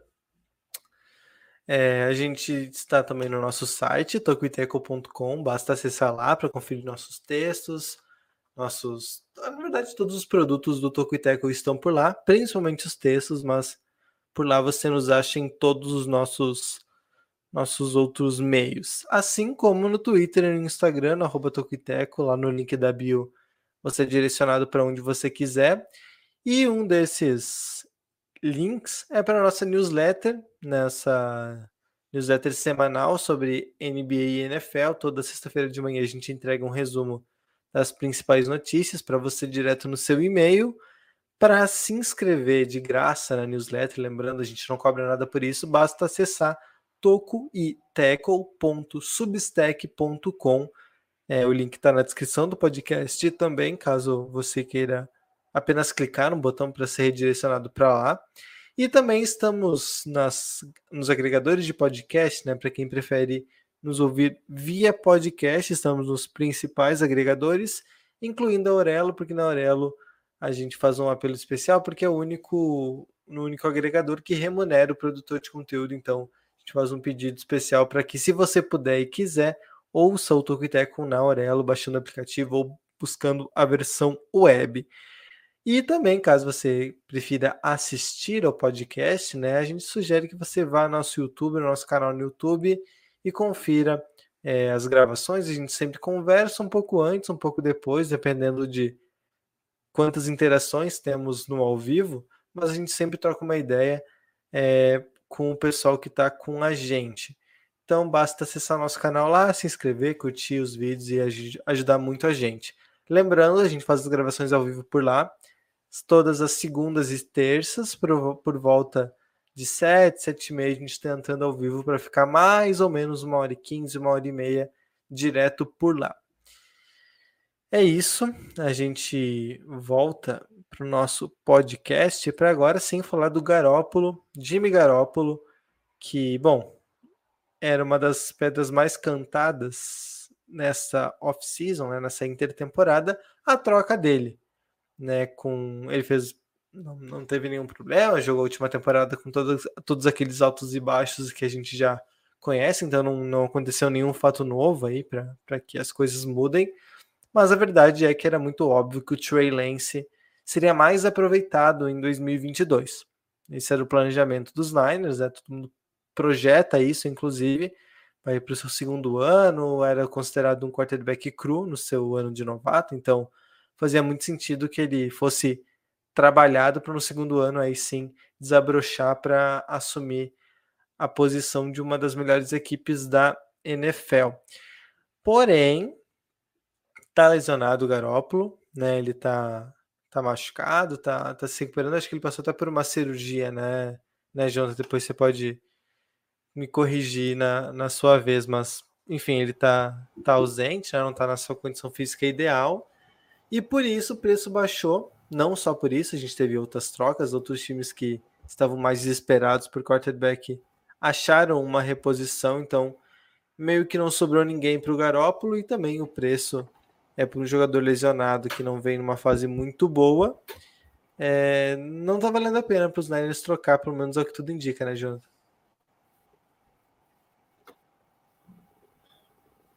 [SPEAKER 1] É, a gente está também no nosso site, tocuiteco.com, basta acessar lá para conferir nossos textos, nossos. Na verdade, todos os produtos do Tocuiteco estão por lá, principalmente os textos, mas por lá você nos acha em todos os nossos nossos outros meios. Assim como no Twitter e no Instagram, no arroba Tocuiteco, lá no link da bio, você é direcionado para onde você quiser. E um desses links é para a nossa newsletter, nessa newsletter semanal sobre NBA e NFL. Toda sexta-feira de manhã a gente entrega um resumo das principais notícias para você direto no seu e-mail. Para se inscrever de graça na newsletter, lembrando, a gente não cobra nada por isso, basta acessar tocoiteco.substack.com. É, o link está na descrição do podcast também, caso você queira apenas clicar no botão para ser redirecionado para lá. E também estamos nas, nos agregadores de podcast, né? Para quem prefere nos ouvir via podcast, estamos nos principais agregadores, incluindo a Aurelo, porque na Aurelo a gente faz um apelo especial, porque é o único, no único agregador que remunera o produtor de conteúdo. Então, gente faz um pedido especial para que, se você puder e quiser, ouça o Tocoiteco na Aurelo, baixando o aplicativo ou buscando a versão web. E também, caso você prefira assistir ao podcast, né, a gente sugere que você vá ao nosso YouTube, no nosso canal no YouTube, e confira é, as gravações. A gente sempre conversa um pouco antes, um pouco depois, dependendo de quantas interações temos no ao vivo, mas a gente sempre troca uma ideia é, com o pessoal que está com a gente. Então basta acessar nosso canal lá, se inscrever, curtir os vídeos e ajudar muito a gente. Lembrando, a gente faz as gravações ao vivo por lá, todas as segundas e terças, por, por volta de 7, 7 e meia, a gente está entrando ao vivo para ficar mais ou menos uma hora e 15, uma hora e meia direto por lá. É isso, a gente volta para o nosso podcast para agora sim falar do Garópolo, Jimmy Garópolo, que, bom, era uma das pedras mais cantadas nessa off-season, né, nessa intertemporada, a troca dele, né, com ele fez não, não teve nenhum problema, jogou a última temporada com todos, todos aqueles altos e baixos que a gente já conhece, então não, não aconteceu nenhum fato novo aí para que as coisas mudem. Mas a verdade é que era muito óbvio que o Trey Lance seria mais aproveitado em 2022. Esse era o planejamento dos Niners, né? todo mundo projeta isso, inclusive, vai para o seu segundo ano, era considerado um quarterback cru no seu ano de novato, então fazia muito sentido que ele fosse trabalhado para no segundo ano aí sim desabrochar para assumir a posição de uma das melhores equipes da NFL. Porém, tá lesionado o Garópolo, né? Ele tá, tá machucado, tá, tá se recuperando. Acho que ele passou até por uma cirurgia, né? Né, Jonathan? Depois você pode me corrigir na, na sua vez, mas enfim, ele tá, tá ausente, né? não tá na sua condição física ideal. E por isso o preço baixou. Não só por isso, a gente teve outras trocas, outros times que estavam mais desesperados por quarterback acharam uma reposição, então meio que não sobrou ninguém para o Garópolo e também o preço é para um jogador lesionado que não vem numa fase muito boa. é, não tá valendo a pena para os Niners trocar, pelo menos é o que tudo indica, né, Jonathan?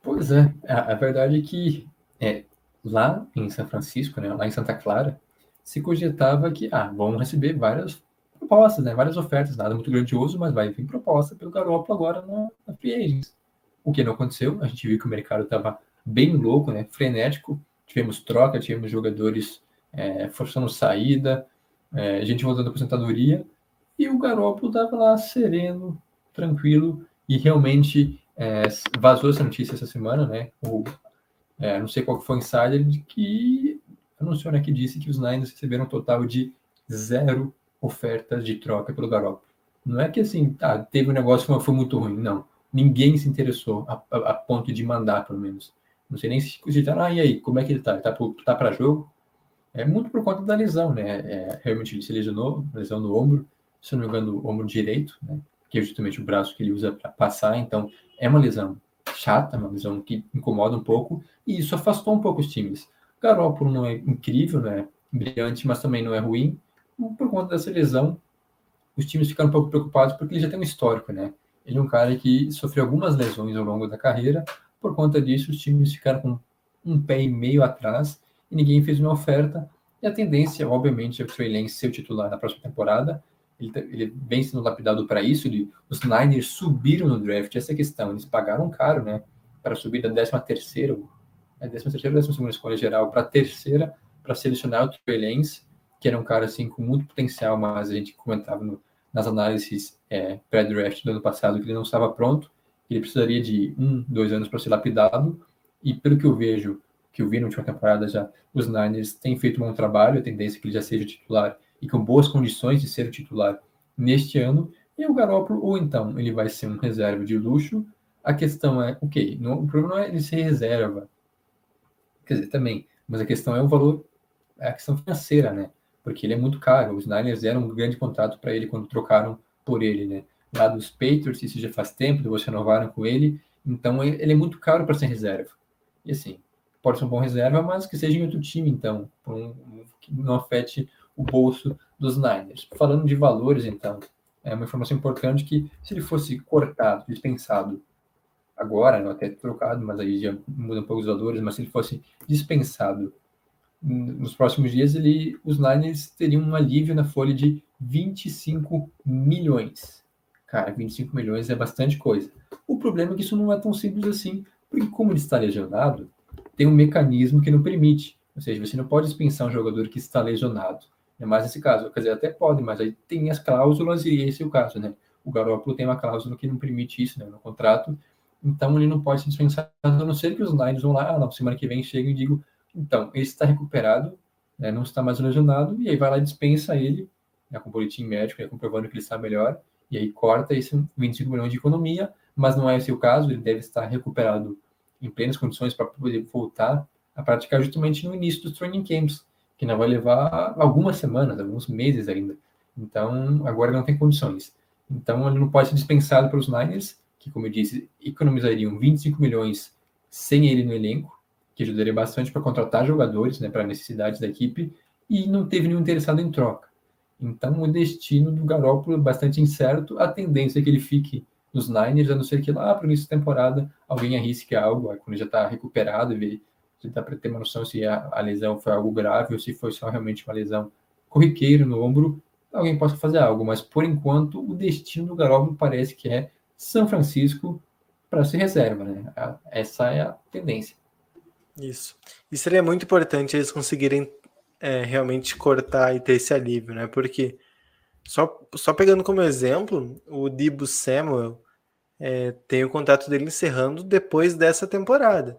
[SPEAKER 2] Pois é, a, a verdade é que é, lá em São Francisco, né, lá em Santa Clara, se cogitava que, ah, vão receber várias propostas, né, várias ofertas, nada muito grandioso, mas vai vir proposta pelo Garoppolo agora na, na Free Agents. O que não aconteceu, a gente viu que o mercado estava bem louco, né, frenético, tivemos troca, tivemos jogadores é, forçando saída, é, gente voltando à aposentadoria, e o Garoppolo estava lá sereno, tranquilo, e realmente é, vazou essa notícia essa semana, né? O, é, não sei qual foi o insider, de que anunciou né, que disse que os Niners receberam um total de zero ofertas de troca pelo Garoppolo. Não é que assim, tá, teve um negócio que foi muito ruim, não. Ninguém se interessou a, a, a ponto de mandar, pelo menos. Não sei nem se cogitaram, ah, e aí, como é que ele tá? Ele tá, tá para jogo? É muito por conta da lesão, né? É, realmente ele se lesionou, lesão no ombro, se não me engano, ombro direito, né? Que é justamente o braço que ele usa para passar, então é uma lesão chata, uma lesão que incomoda um pouco, e isso afastou um pouco os times. Garoppolo não é incrível, não é brilhante, mas também não é ruim. Por conta dessa lesão, os times ficaram um pouco preocupados porque ele já tem um histórico, né? Ele é um cara que sofreu algumas lesões ao longo da carreira, por conta disso os times ficaram com um pé e meio atrás e ninguém fez uma oferta. E a tendência, obviamente, é o Trey Lance ser o titular na próxima temporada, ele, tá, ele vem sendo lapidado para isso. Ele, os Niners subiram no draft, essa é questão. Eles pagaram caro, né? Para subir da 13 terceira, é 13 terceira ou 12 segunda escolha geral para a terceira, para selecionar o Trey Lance, que era um cara assim com muito potencial, mas a gente comentava no, nas análises é, pré-draft do ano passado que ele não estava pronto, ele precisaria de um, dois anos para ser lapidado. E pelo que eu vejo, que eu vi na última temporada já, os Niners têm feito um bom trabalho, a tendência é que ele já seja titular e com boas condições de ser titular neste ano, e o Garoppolo, ou então ele vai ser um reserva de luxo. A questão é, ok, não, o problema não é ele ser reserva, quer dizer, também, mas a questão é o valor, é a questão financeira, né? Porque ele é muito caro. Os Niners deram um grande contrato para ele quando trocaram por ele, né? Lá dos Patriots, isso já faz tempo, depois renovaram com ele, então ele é muito caro para ser reserva. E assim, pode ser um bom reserva, mas que seja em outro time, então, um, que não afete o bolso dos Niners. Falando de valores, então, é uma informação importante que se ele fosse cortado, dispensado agora, não até trocado, mas aí já muda um pouco os valores, mas se ele fosse dispensado nos próximos dias, ele, os Niners teriam um alívio na folha de 25 milhões. Cara, 25 milhões é bastante coisa. O problema é que isso não é tão simples assim, porque como ele está lesionado, tem um mecanismo que não permite. Ou seja, você não pode dispensar um jogador que está lesionado. É mais nesse caso. Quer dizer, até pode, mas aí tem as cláusulas e esse é o caso, né? O Garoppolo tem uma cláusula que não permite isso né, no contrato, então ele não pode ser dispensado, a não ser que os Niners vão lá, ah, não, semana que vem chega e digo, então, ele está recuperado, né, não está mais lesionado, e aí vai lá e dispensa ele, né, com boletim médico, né, comprovando que ele está melhor, e aí corta esse 25 milhões de economia, mas não é esse o caso, ele deve estar recuperado em plenas condições para poder voltar a praticar justamente no início dos training camps, que não vai levar algumas semanas, alguns meses ainda. Então, agora não tem condições. Então, ele não pode ser dispensado pelos Niners, que, como eu disse, economizariam 25 milhões sem ele no elenco, que ajudaria bastante para contratar jogadores, né, para necessidades da equipe, e não teve nenhum interessado em troca. Então, o destino do Garoppolo é bastante incerto. A tendência é que ele fique nos Niners, a não ser que lá para o início da temporada alguém arrisque algo, quando já está recuperado e se dá para ter uma noção se a, a, lesão foi algo grave ou se foi só realmente uma lesão corriqueira no ombro, alguém possa fazer algo. Mas por enquanto, o destino do Garoppolo parece que é São Francisco para se reserva, né? Essa é a tendência.
[SPEAKER 1] Isso. E seria muito importante eles conseguirem é, realmente cortar e ter esse alívio, né? Porque só, só pegando como exemplo, o Dibu Samuel é, tem o contrato dele encerrando depois dessa temporada.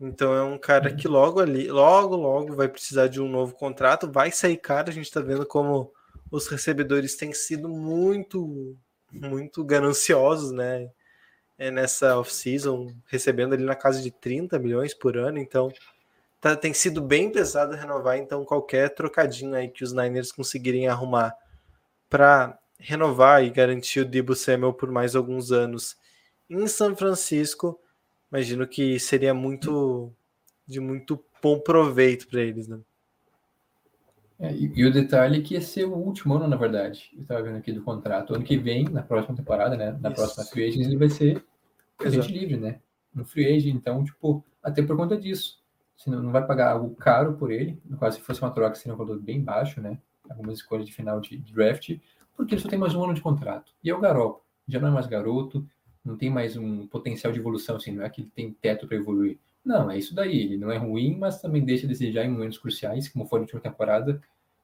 [SPEAKER 1] Então é um cara que logo ali, logo, logo vai precisar de um novo contrato, vai sair caro. A gente está vendo como os recebedores têm sido muito, muito gananciosos, né? É nessa off-season, recebendo ali na casa de 30 milhões por ano. Então tá, tem sido bem pesado renovar. Então qualquer trocadinho aí que os Niners conseguirem arrumar para renovar e garantir o Debo Samuel por mais alguns anos em São Francisco imagino que seria muito de muito bom proveito para eles, né?
[SPEAKER 2] É, e, e, o detalhe é que ia ser o último ano, na verdade. Eu estava vendo aqui do contrato. Ano que vem, na próxima temporada, né? Na Isso. próxima free agent, ele vai ser agente livre, né? No free agent. Então, tipo, até por conta disso. Você não, vai pagar algo caro por ele. No caso, se fosse uma troca, seria um valor bem baixo, né? Algumas escolhas de final de, draft. Porque ele só tem mais um ano de contrato. E é o Garoto. Já não é mais garoto. Não tem mais um potencial de evolução, assim. Não é que ele tem teto para evoluir. Não, é isso daí. Ele não é ruim, mas também deixa a desejar em momentos cruciais, como foi na última temporada,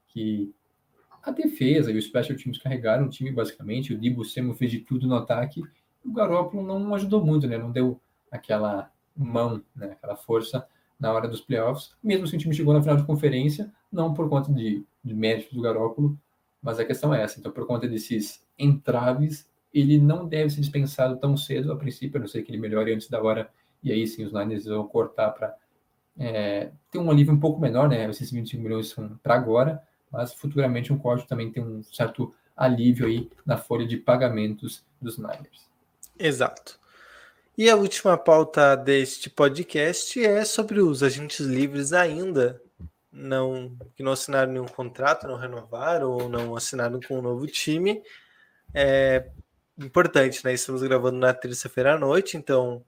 [SPEAKER 2] que a defesa e os special teams carregaram o time basicamente. O Dibu Semo fez de tudo no ataque. O Garoppolo não ajudou muito, né? Não deu aquela mão, né? aquela força na hora dos playoffs. Mesmo se o time chegou na final de conferência, não por conta de, de méritos do Garoppolo, mas a questão é essa. Então, por conta desses entraves, ele não deve ser dispensado tão cedo a princípio, a não ser que ele melhore antes da hora e aí sim os Niners vão cortar para é, ter um alívio um pouco menor, né? Esses 25 milhões são para agora, mas futuramente um corte também tem um certo alívio aí na folha de pagamentos dos Niners.
[SPEAKER 1] Exato. E a última pauta deste podcast é sobre os agentes livres ainda não que não assinaram nenhum contrato, não renovaram ou não assinaram com um novo time. É importante, né? Estamos gravando na terça-feira à noite, então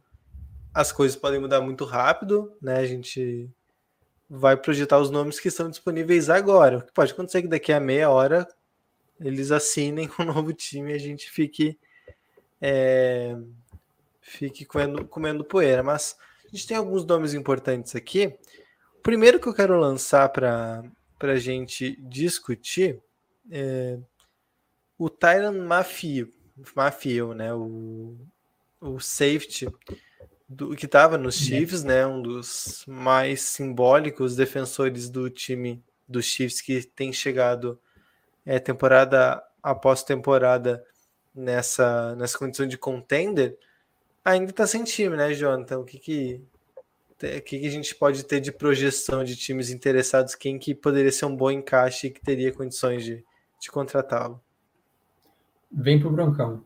[SPEAKER 1] as coisas podem mudar muito rápido, né? A gente vai projetar os nomes que estão disponíveis agora. O que pode acontecer é que daqui a meia hora eles assinem com um novo time e a gente fique é, fique comendo, comendo poeira. Mas a gente tem alguns nomes importantes aqui. O primeiro que eu quero lançar para a gente discutir é o Tyron Mafio, Mafio, né? O, o safety do que estava nos. Chiefs, né? Um dos mais simbólicos defensores do time dos Chiefs que tem chegado é, temporada após temporada nessa, nessa condição de contender, ainda está sem time, né, Jonathan? O que que, o que que a gente pode ter de projeção de times interessados? Quem que poderia ser um bom encaixe e que teria condições de, de contratá-lo?
[SPEAKER 2] Vem pro Broncão.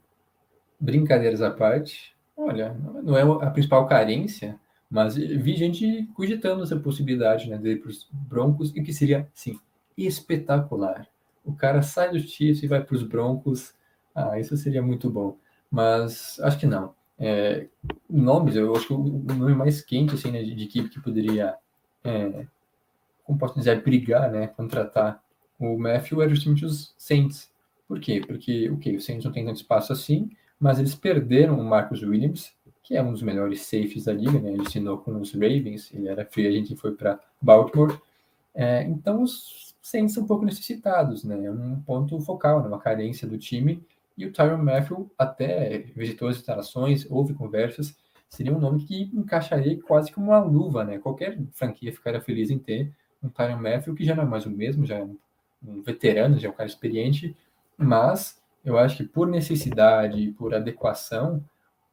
[SPEAKER 2] Brincadeiras à parte, Olha, não é a principal carência, mas vi gente cogitando essa possibilidade né, de ir para os Broncos e que seria, sim, espetacular. O cara sai dos Chiefs e vai para os Broncos. Ah, isso seria muito bom. Mas acho que não. É, nomes, eu acho que o nome mais quente assim, né, de, de equipe que poderia, é, como posso dizer, brigar, né, contratar o Matthew era justamente os Saints. Por quê? Porque, ok, o Saints não tem tanto espaço assim, mas eles perderam o Marcus Williams, que é um dos melhores safes da liga, né? Ele assinou com os Ravens, ele era free agent e foi para Baltimore. É, então os Saints são um pouco necessitados, né? É um ponto focal, né? uma carência do time. E o Tyron Matthew até visitou as instalações, houve conversas, seria um nome que encaixaria quase como uma luva, né? Qualquer franquia ficaria feliz em ter um Tyron Matthew, que já não é mais o mesmo, já é um, um veterano, já é um cara experiente, mas eu acho que por necessidade, por adequação,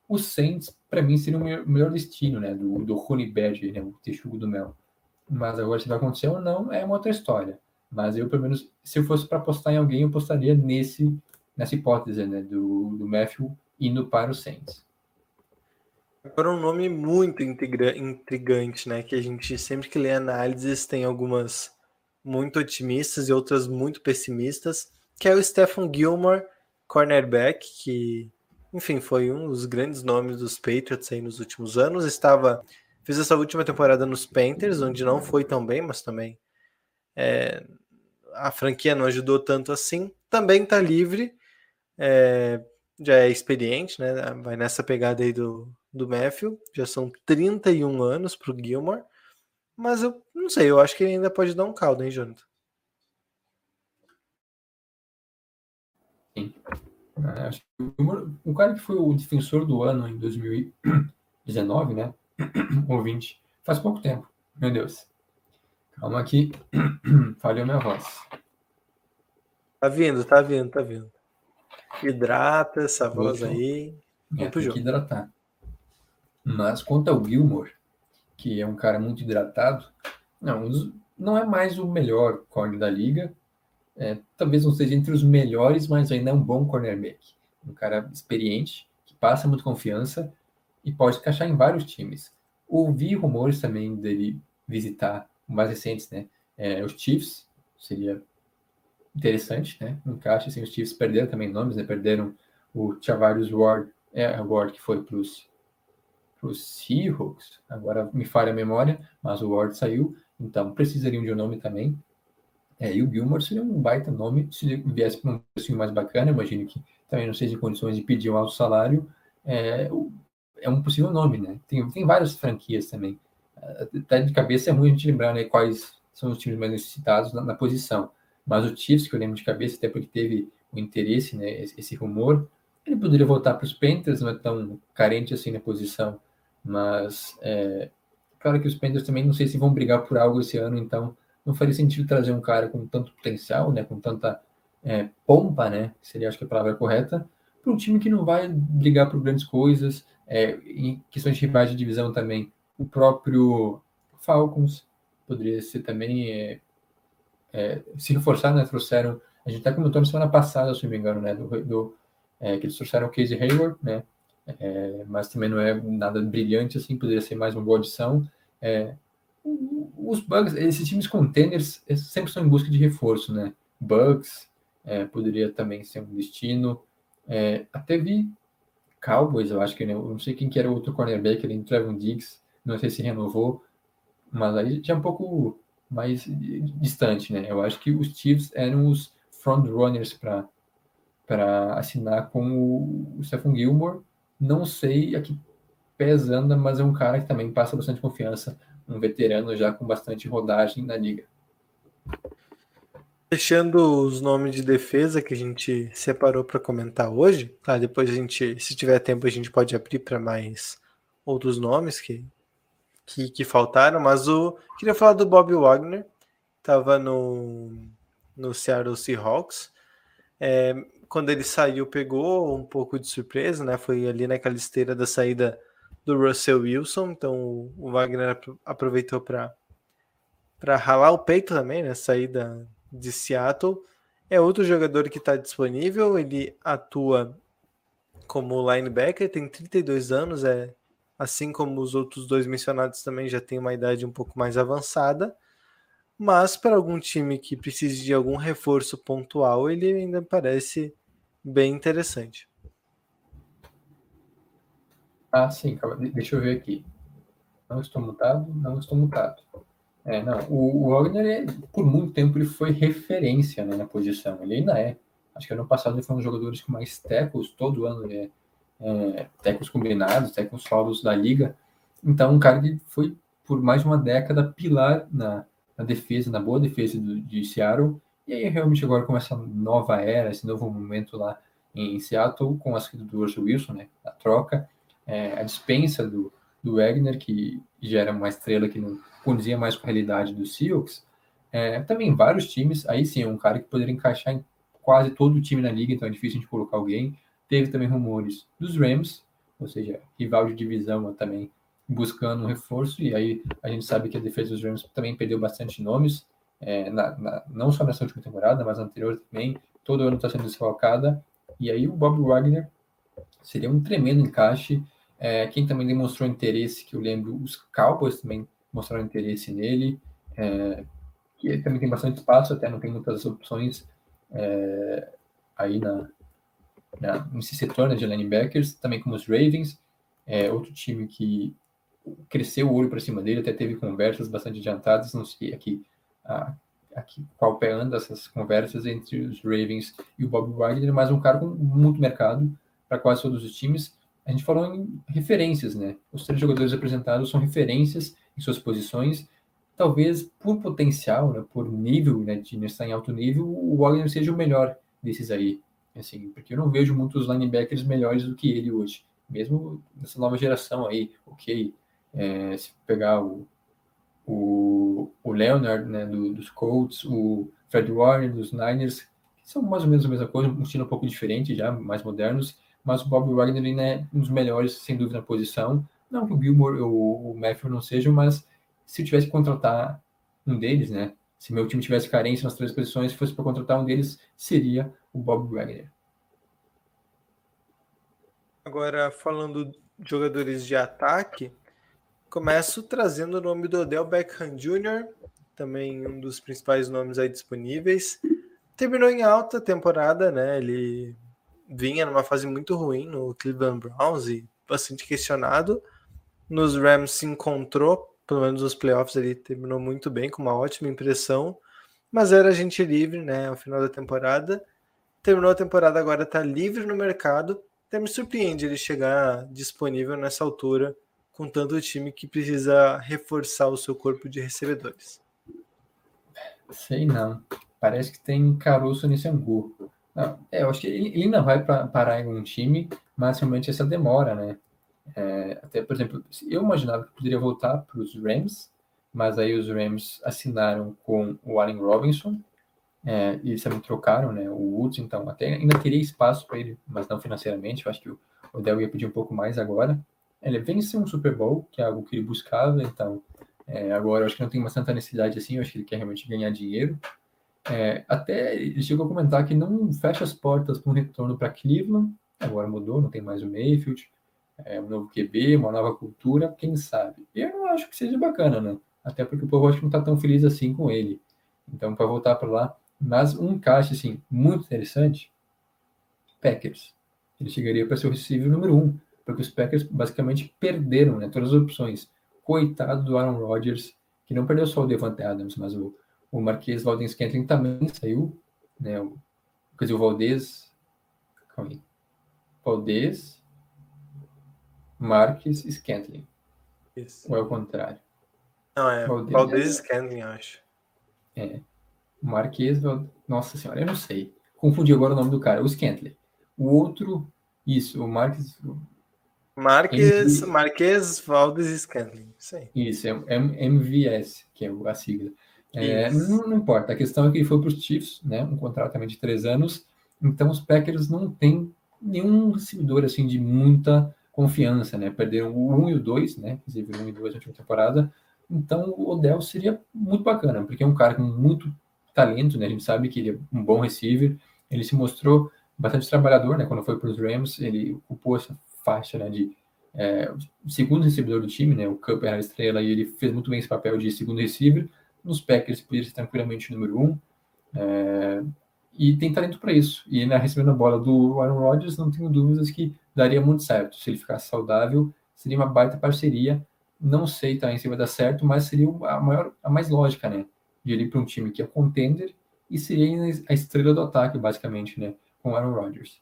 [SPEAKER 2] o Saints, para mim, seria o melhor destino, né? Do, do Honey Badger, né? O texugo do mel. Mas agora, se vai acontecer ou não, é uma outra história. Mas eu, pelo menos, se eu fosse para apostar em alguém, eu apostaria nesse, nessa hipótese, né? Do, do Matthew indo para o Saints.
[SPEAKER 1] Agora um nome muito intrigante, né? Que a gente sempre que lê análises tem algumas muito otimistas e outras muito pessimistas, que é o Stephen Gilmore, cornerback, que, enfim, foi um dos grandes nomes dos Patriots aí nos últimos anos. Estava, fez essa última temporada nos Panthers, onde não foi tão bem, mas também é, a franquia não ajudou tanto assim. Também está livre, é, já é experiente, né? Vai nessa pegada aí do, do Matthew. Já são 31 anos para o Gilmore. Mas eu não sei, eu acho que ele ainda pode dar um caldo, hein, Jonathan?
[SPEAKER 2] Sim. É, acho que o, cara que foi o defensor do ano em 2019, né? Ou 20, faz pouco tempo. Meu Deus. Calma aqui. Falhou minha voz.
[SPEAKER 1] Tá vindo, tá vindo, tá vindo. Hidrata essa voz aí.
[SPEAKER 2] É, tem que hidratar. Mas quanto ao Gilmore, que é um cara muito hidratado, não, não é mais o melhor corner da liga, é, talvez não seja entre os melhores, mas ainda é um bom cornerback. Um cara experiente, que passa muito confiança e pode encaixar em vários times. Ouvi rumores também dele visitar, mais recentes, né? É, os Chiefs, seria interessante, né? Um encaixe, assim, os Chiefs perderam também nomes, né? Perderam o Chavarius Ward, é, Ward que foi para os Seahawks, agora me falha a memória, mas o Ward saiu, então precisariam de um nome também. É, e o Gilmore seria um baita nome, se viesse para um preço mais bacana, imagino que também não seja em condições de pedir um alto salário, é, é um possível nome, né? Tem, tem várias franquias também. Até de cabeça é ruim a gente lembrar né, quais são os times mais necessitados na, na posição. Mas o Chiefs, que eu lembro de cabeça, até porque teve o interesse, né, esse, rumor, ele poderia voltar para os Panthers, não é tão carente assim na posição. Mas, é, claro que os Panthers também não sei se vão brigar por algo esse ano, então não faria sentido trazer um cara com tanto potencial, né, com tanta é, pompa, né, seria acho que a palavra correta, para um time que não vai brigar por grandes coisas, é, em questões de rivais de divisão também. O próprio Falcons poderia ser também é, é, se reforçar, né? Trouxeram, a gente até comentou na semana passada, se não me engano, né? Do, do é, que eles trouxeram o Casey Hayward, né? É, mas também não é nada brilhante assim, poderia ser mais uma boa adição. É, os Bugs, esses times contenders sempre estão em busca de reforço, né? Bugs é, poderia também ser um destino. É, até vi Cowboys, eu acho que né, eu não sei quem que era o outro cornerback ali, Trevon Diggs, não sei se renovou, mas aí já é um pouco mais distante, né? Eu acho que os Chiefs eram os front runners para para assinar com o, Stephen Gilmore. Não sei a que pés anda, mas é um cara que também passa bastante confiança, um veterano já com bastante rodagem na liga.
[SPEAKER 1] Fechando os nomes de defesa que a gente separou para comentar hoje, tá? Depois a gente, se tiver tempo, a gente pode abrir para mais outros nomes que, que, que, faltaram, mas o queria falar do Bob Wagner, estava no, no Seattle Seahawks. É, quando ele saiu, pegou um pouco de surpresa, né? Foi ali naquela esteira da saída do Russell Wilson, então o Wagner aproveitou para para ralar o peito também, né? Saída de Seattle. É outro jogador que está disponível, ele atua como linebacker, tem 32 anos, é assim como os outros dois mencionados também já tem uma idade um pouco mais avançada. Mas para algum time que precise de algum reforço pontual, ele ainda parece bem interessante.
[SPEAKER 2] Ah, sim, deixa eu ver aqui. Não estou mutado, não estou mutado. É, não, o, Wagner, por muito tempo, ele foi referência né, na posição. Ele ainda é. Acho que ano passado ele foi um dos jogadores com mais tackles, todo ano é, é tackles combinados, tackles solos da liga. Então, um cara que foi, por mais de uma década, pilar na, na defesa, na boa defesa do, de Seattle. E aí, realmente, agora com essa nova era, esse novo momento lá em Seattle, com a saída do Russell Wilson, né, a troca, é, a dispensa do, do Wagner, que já era uma estrela que não condizia mais com a realidade dos Seahawks, é, também vários times, aí sim, é um cara que poderia encaixar em quase todo o time na liga, então é difícil de colocar alguém. Teve também rumores dos Rams, ou seja, rival de divisão também buscando um reforço, e aí a gente sabe que a defesa dos Rams também perdeu bastante nomes, é, na, na, não só nessa última temporada, mas anterior também, todo ano está sendo desfalcada, e aí o Bob Wagner seria um tremendo encaixe, é, quem também demonstrou interesse, que eu lembro, os Cowboys também mostraram interesse nele, é, que ele também tem bastante espaço, até não tem muitas opções é, aí na, na, nesse setor né, de linebackers, também como os Ravens, é, outro time que cresceu o olho para cima dele, até teve conversas bastante adiantadas, não sei aqui, aqui qual pé anda essas conversas entre os Ravens e o Bob Wagner, mas um cara com muito mercado para quase todos os times. A gente falou em referências, né? Os três jogadores apresentados são referências em suas posições. Talvez por potencial, né, por nível né, de estar em alto nível, o Wagner seja o melhor desses aí. Assim, porque eu não vejo muitos linebackers melhores do que ele hoje. Mesmo nessa nova geração aí, ok. É, se pegar o, o, o Leonard né, do, dos Colts, o Fred Warner dos Niners, que são mais ou menos a mesma coisa, um estilo um pouco diferente já, mais modernos, mas o Bob Wagner ainda é um dos melhores, sem dúvida, na posição. Não que o Gilmore ou o Matthew não sejam, mas se eu tivesse que contratar um deles, né? Se meu time tivesse carência nas três posições, se fosse para contratar um deles, seria o Bob Wagner.
[SPEAKER 1] Agora, falando de jogadores de ataque, começo trazendo o nome do Odell Beckham Jr., também um dos principais nomes aí disponíveis. Terminou em alta temporada, né? Ele vinha numa fase muito ruim no Cleveland Browns e bastante questionado. Nos Rams se encontrou, pelo menos nos playoffs ele terminou muito bem, com uma ótima impressão, mas era gente livre, né, ao final da temporada. Terminou a temporada agora, está livre no mercado. Até me surpreende ele chegar disponível nessa altura, com tanto time que precisa reforçar o seu corpo de recebedores.
[SPEAKER 2] Sei não. Parece que tem caroço nesse angu. Não, é, eu acho que ele, ainda vai pra, parar em um time, mas realmente essa demora, né? É, até, por exemplo, eu imaginava que poderia voltar para os Rams, mas aí os Rams assinaram com o Allen Robinson, é, e também trocaram né, o Woods, então até ainda teria espaço para ele, mas não financeiramente. Eu acho que o Odell ia pedir um pouco mais agora. Ele venceu um Super Bowl, que é algo que ele buscava, então é, agora eu acho que não tem mais tanta necessidade assim, eu acho que ele quer realmente ganhar dinheiro. É, até ele chegou a comentar que não fecha as portas para um retorno para Cleveland, agora mudou, não tem mais o Mayfield, é, um novo QB, uma nova cultura, quem sabe? Eu não acho que seja bacana, né? Até porque o povo acho que não está tão feliz assim com ele. Então, para voltar para lá, mas um encaixe assim, muito interessante, Packers. Ele chegaria para ser o receiver número um, porque os Packers basicamente perderam né, todas as opções. Coitado do Aaron Rodgers, que não perdeu só o Devante Adams, mas o, o Marquês Valdez Scantling também saiu. Né, o, quer dizer, o Valdez. Calma aí. Valdez, Marques Scantling. Isso. Ou é o contrário?
[SPEAKER 1] Não, é Valdez, Valdez Scantling, acho.
[SPEAKER 2] É. Marques, nossa senhora, eu não sei. Confundi agora o nome do cara, o Scantling. O outro, isso, o Marques.
[SPEAKER 1] Marques, MV... Marques Valdez Scantling. Isso,
[SPEAKER 2] isso é MVS, que é a sigla. É, não, não, importa, a questão é que ele foi para os Chiefs, né? Um contrato também de três anos. Então os Packers não têm nenhum recebedor assim de muita confiança, né? Perderam o 1 e o 2, né? Inclusive o 1 e 2 na última temporada. Então o Odell seria muito bacana, porque é um cara com muito talento, né? A gente sabe que ele é um bom receiver. Ele se mostrou bastante trabalhador, né? Quando foi para os Rams, ele ocupou essa faixa, né? De é, segundo recebedor do time, né? O Cup era a estrela e ele fez muito bem esse papel de segundo receiver. Nos Packers, poderia ser tranquilamente o número um. É, e tem talento para isso. E na recebendo a bola do Aaron Rodgers, não tenho dúvidas que daria muito certo. Se ele ficasse saudável, seria uma baita parceria. Não sei também se vai dar certo, mas seria a maior, a mais lógica, né? De ir para um time que é contender e seria a estrela do ataque, basicamente, né? Com Aaron Rodgers.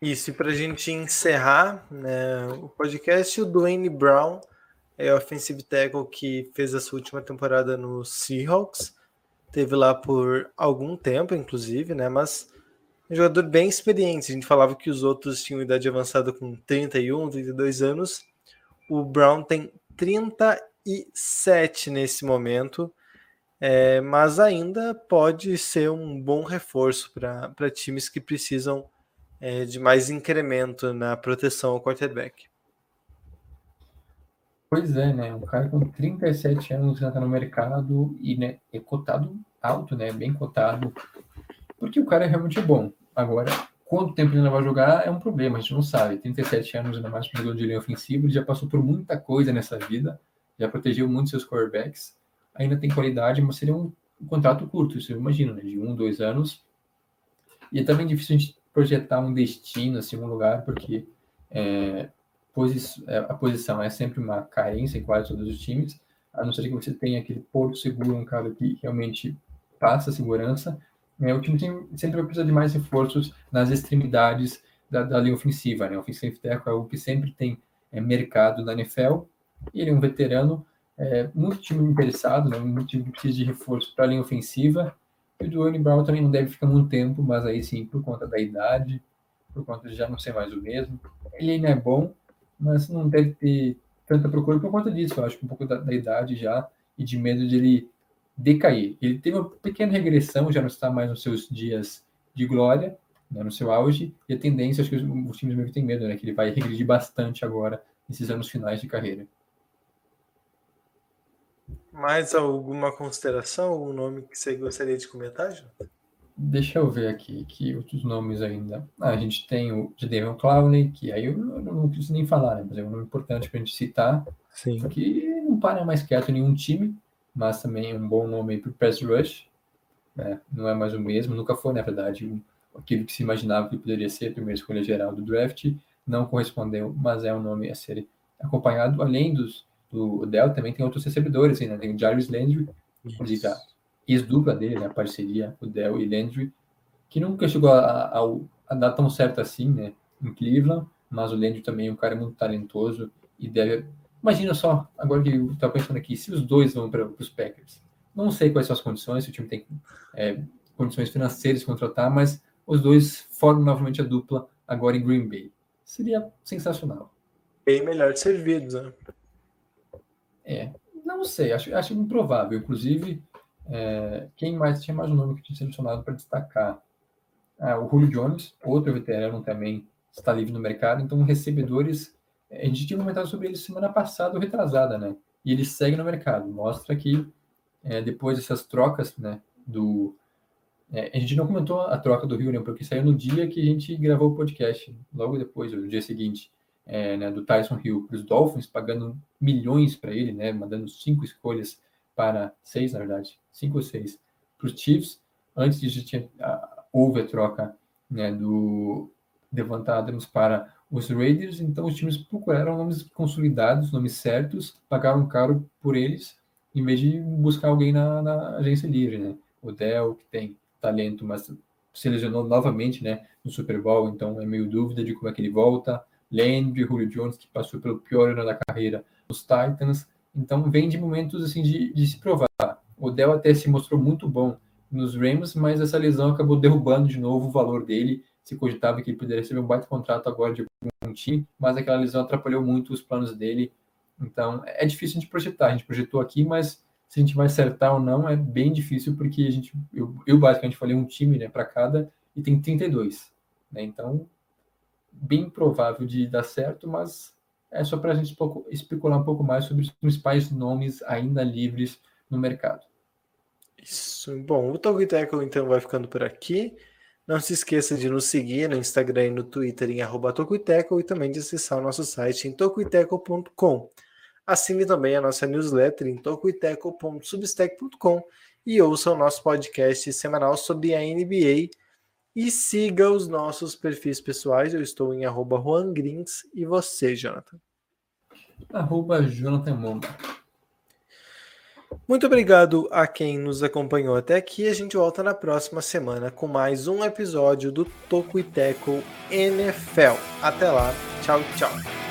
[SPEAKER 1] Isso, e para a gente encerrar né, o podcast, o Dwayne Brown é o offensive tackle que fez a sua última temporada no Seahawks teve lá por algum tempo, inclusive, né? Mas um jogador bem experiente. A gente falava que os outros tinham idade avançada com 31, 32 anos. O Brown tem 37 nesse momento, é, mas ainda pode ser um bom reforço para times que precisam é, de mais incremento na proteção ao quarterback.
[SPEAKER 2] Pois é, né? Um cara com 37 anos já está no mercado e né, é cotado alto, né? Bem cotado. Porque o cara é realmente bom. Agora, quanto tempo ele vai jogar é um problema, a gente não sabe. 37 anos, ainda mais jogador de linha ofensiva, ele já passou por muita coisa nessa vida, já protegeu muito seus quarterbacks, ainda tem qualidade, mas seria um, um contrato curto, isso eu imagino, né? De um, dois anos. E é também difícil a gente projetar um destino, assim, um lugar, porque é, posi é, a posição é sempre uma carência em quase todos os times, a não ser que você tenha aquele porto seguro, um cara que realmente passa segurança. É, o time tem, sempre vai precisar de mais reforços nas extremidades da, da linha ofensiva. Né? O tackle é o que sempre tem é, mercado na NFL. Ele é um veterano, é, muito time interessado, né? muito time que precisa de reforço para a linha ofensiva. E o Dwayne Brown também não deve ficar muito tempo, mas aí sim, por conta da idade, por conta de já não ser mais o mesmo. Ele ainda é bom, mas não deve ter tanta procura por conta disso, eu acho, um pouco da, da, idade já e de medo de ele decair. Ele teve uma pequena regressão, já não está mais nos seus dias de glória, né, no seu auge, e a tendência, acho que os, os times meio que têm medo, né, que ele vai regredir bastante agora, nesses anos finais de carreira.
[SPEAKER 1] Mais alguma consideração, algum nome que você gostaria de comentar, Jonathan?
[SPEAKER 2] Deixa eu ver aqui, que outros nomes ainda. Ah, a gente tem o de David Clowney, que aí eu não, não preciso nem falar, né? Mas é um nome importante para a gente citar.
[SPEAKER 1] Sim.
[SPEAKER 2] Que não para mais quieto nenhum time. mas também um bom nome para o Pass Rush. Né? Não é mais o mesmo, nunca foi, na verdade, aquilo que se imaginava que poderia ser a primeira escolha geral do draft. Não correspondeu, mas é um nome a ser acompanhado. Além dos, do Dell, também tem outros recebedores, né? tem o Jarvis Landry, inclusive a ex-dupla dele, né? a parceria, o Dell e Landry, que nunca chegou a, a, a, dar tão certo assim né? em Cleveland, mas o Landry também é um cara muito talentoso e deve Imagina só, agora que eu estava pensando aqui, se os dois vão para os Packers. Não sei quais são as condições, se o time tem é, condições financeiras de contratar, mas os dois formam novamente a dupla agora em Green Bay. Seria sensacional.
[SPEAKER 1] Bem melhor de servidos, né?
[SPEAKER 2] É, não sei, acho, acho improvável. Inclusive, é, quem mais tinha mais um nome que tinha selecionado para destacar? Ah, o Julio Jones, outro veterano também está livre no mercado, então recebedores a gente tinha comentado sobre ele semana passada ou retrasada, né? E ele segue no mercado. Mostra que é, depois dessas trocas, né? Do, é, a gente não comentou a troca do Rio, né? Porque saiu no dia que a gente gravou o podcast, logo depois, no dia seguinte, é, né, do Tyson Hill para os Dolphins, pagando milhões para ele, né? Mandando cinco escolhas para seis, na verdade, cinco ou seis para os Chiefs. Antes disso, tinha, a, houve a troca né, do Devant Adams para os Raiders, então os times procuraram nomes consolidados, nomes certos, pagaram caro por eles, em vez de buscar alguém na, na agência livre, né? O Dell, que tem talento, mas se lesionou novamente, né, no Super Bowl, então é meio dúvida de como é que ele volta. Landry, Julio Jones, que passou pelo pior ano da carreira, os Titans. Então vem de momentos assim de, de se provar. O Dell até se mostrou muito bom nos Rams, mas essa lesão acabou derrubando de novo o valor dele se cogitava que ele poderia receber um baita contrato agora de um time, mas aquela lesão atrapalhou muito os planos dele. Então é difícil de projetar. A gente projetou aqui, mas se a gente vai acertar ou não é bem difícil, porque a gente, eu, eu basicamente falei um time né, para cada e tem 32. Né? Então, bem provável de dar certo, mas é só para a gente especular um pouco mais sobre os principais nomes ainda livres no mercado.
[SPEAKER 1] Isso. Bom, o Talk Tackle então vai ficando por aqui. Não se esqueça de nos seguir no Instagram e no Twitter em arroba e também de acessar o nosso site em tocuiteco.com. Assine também a nossa newsletter em tocuiteco.substack.com e ouça o nosso podcast semanal sobre a NBA e siga os nossos perfis pessoais. Eu estou em arroba Juan Grins e você, Jonathan?
[SPEAKER 2] Arroba Jonathan Momba.
[SPEAKER 1] Muito obrigado a quem nos acompanhou até aqui. A gente volta na próxima semana com mais um episódio do Toco e Teco NFL. Até lá. Tchau, tchau.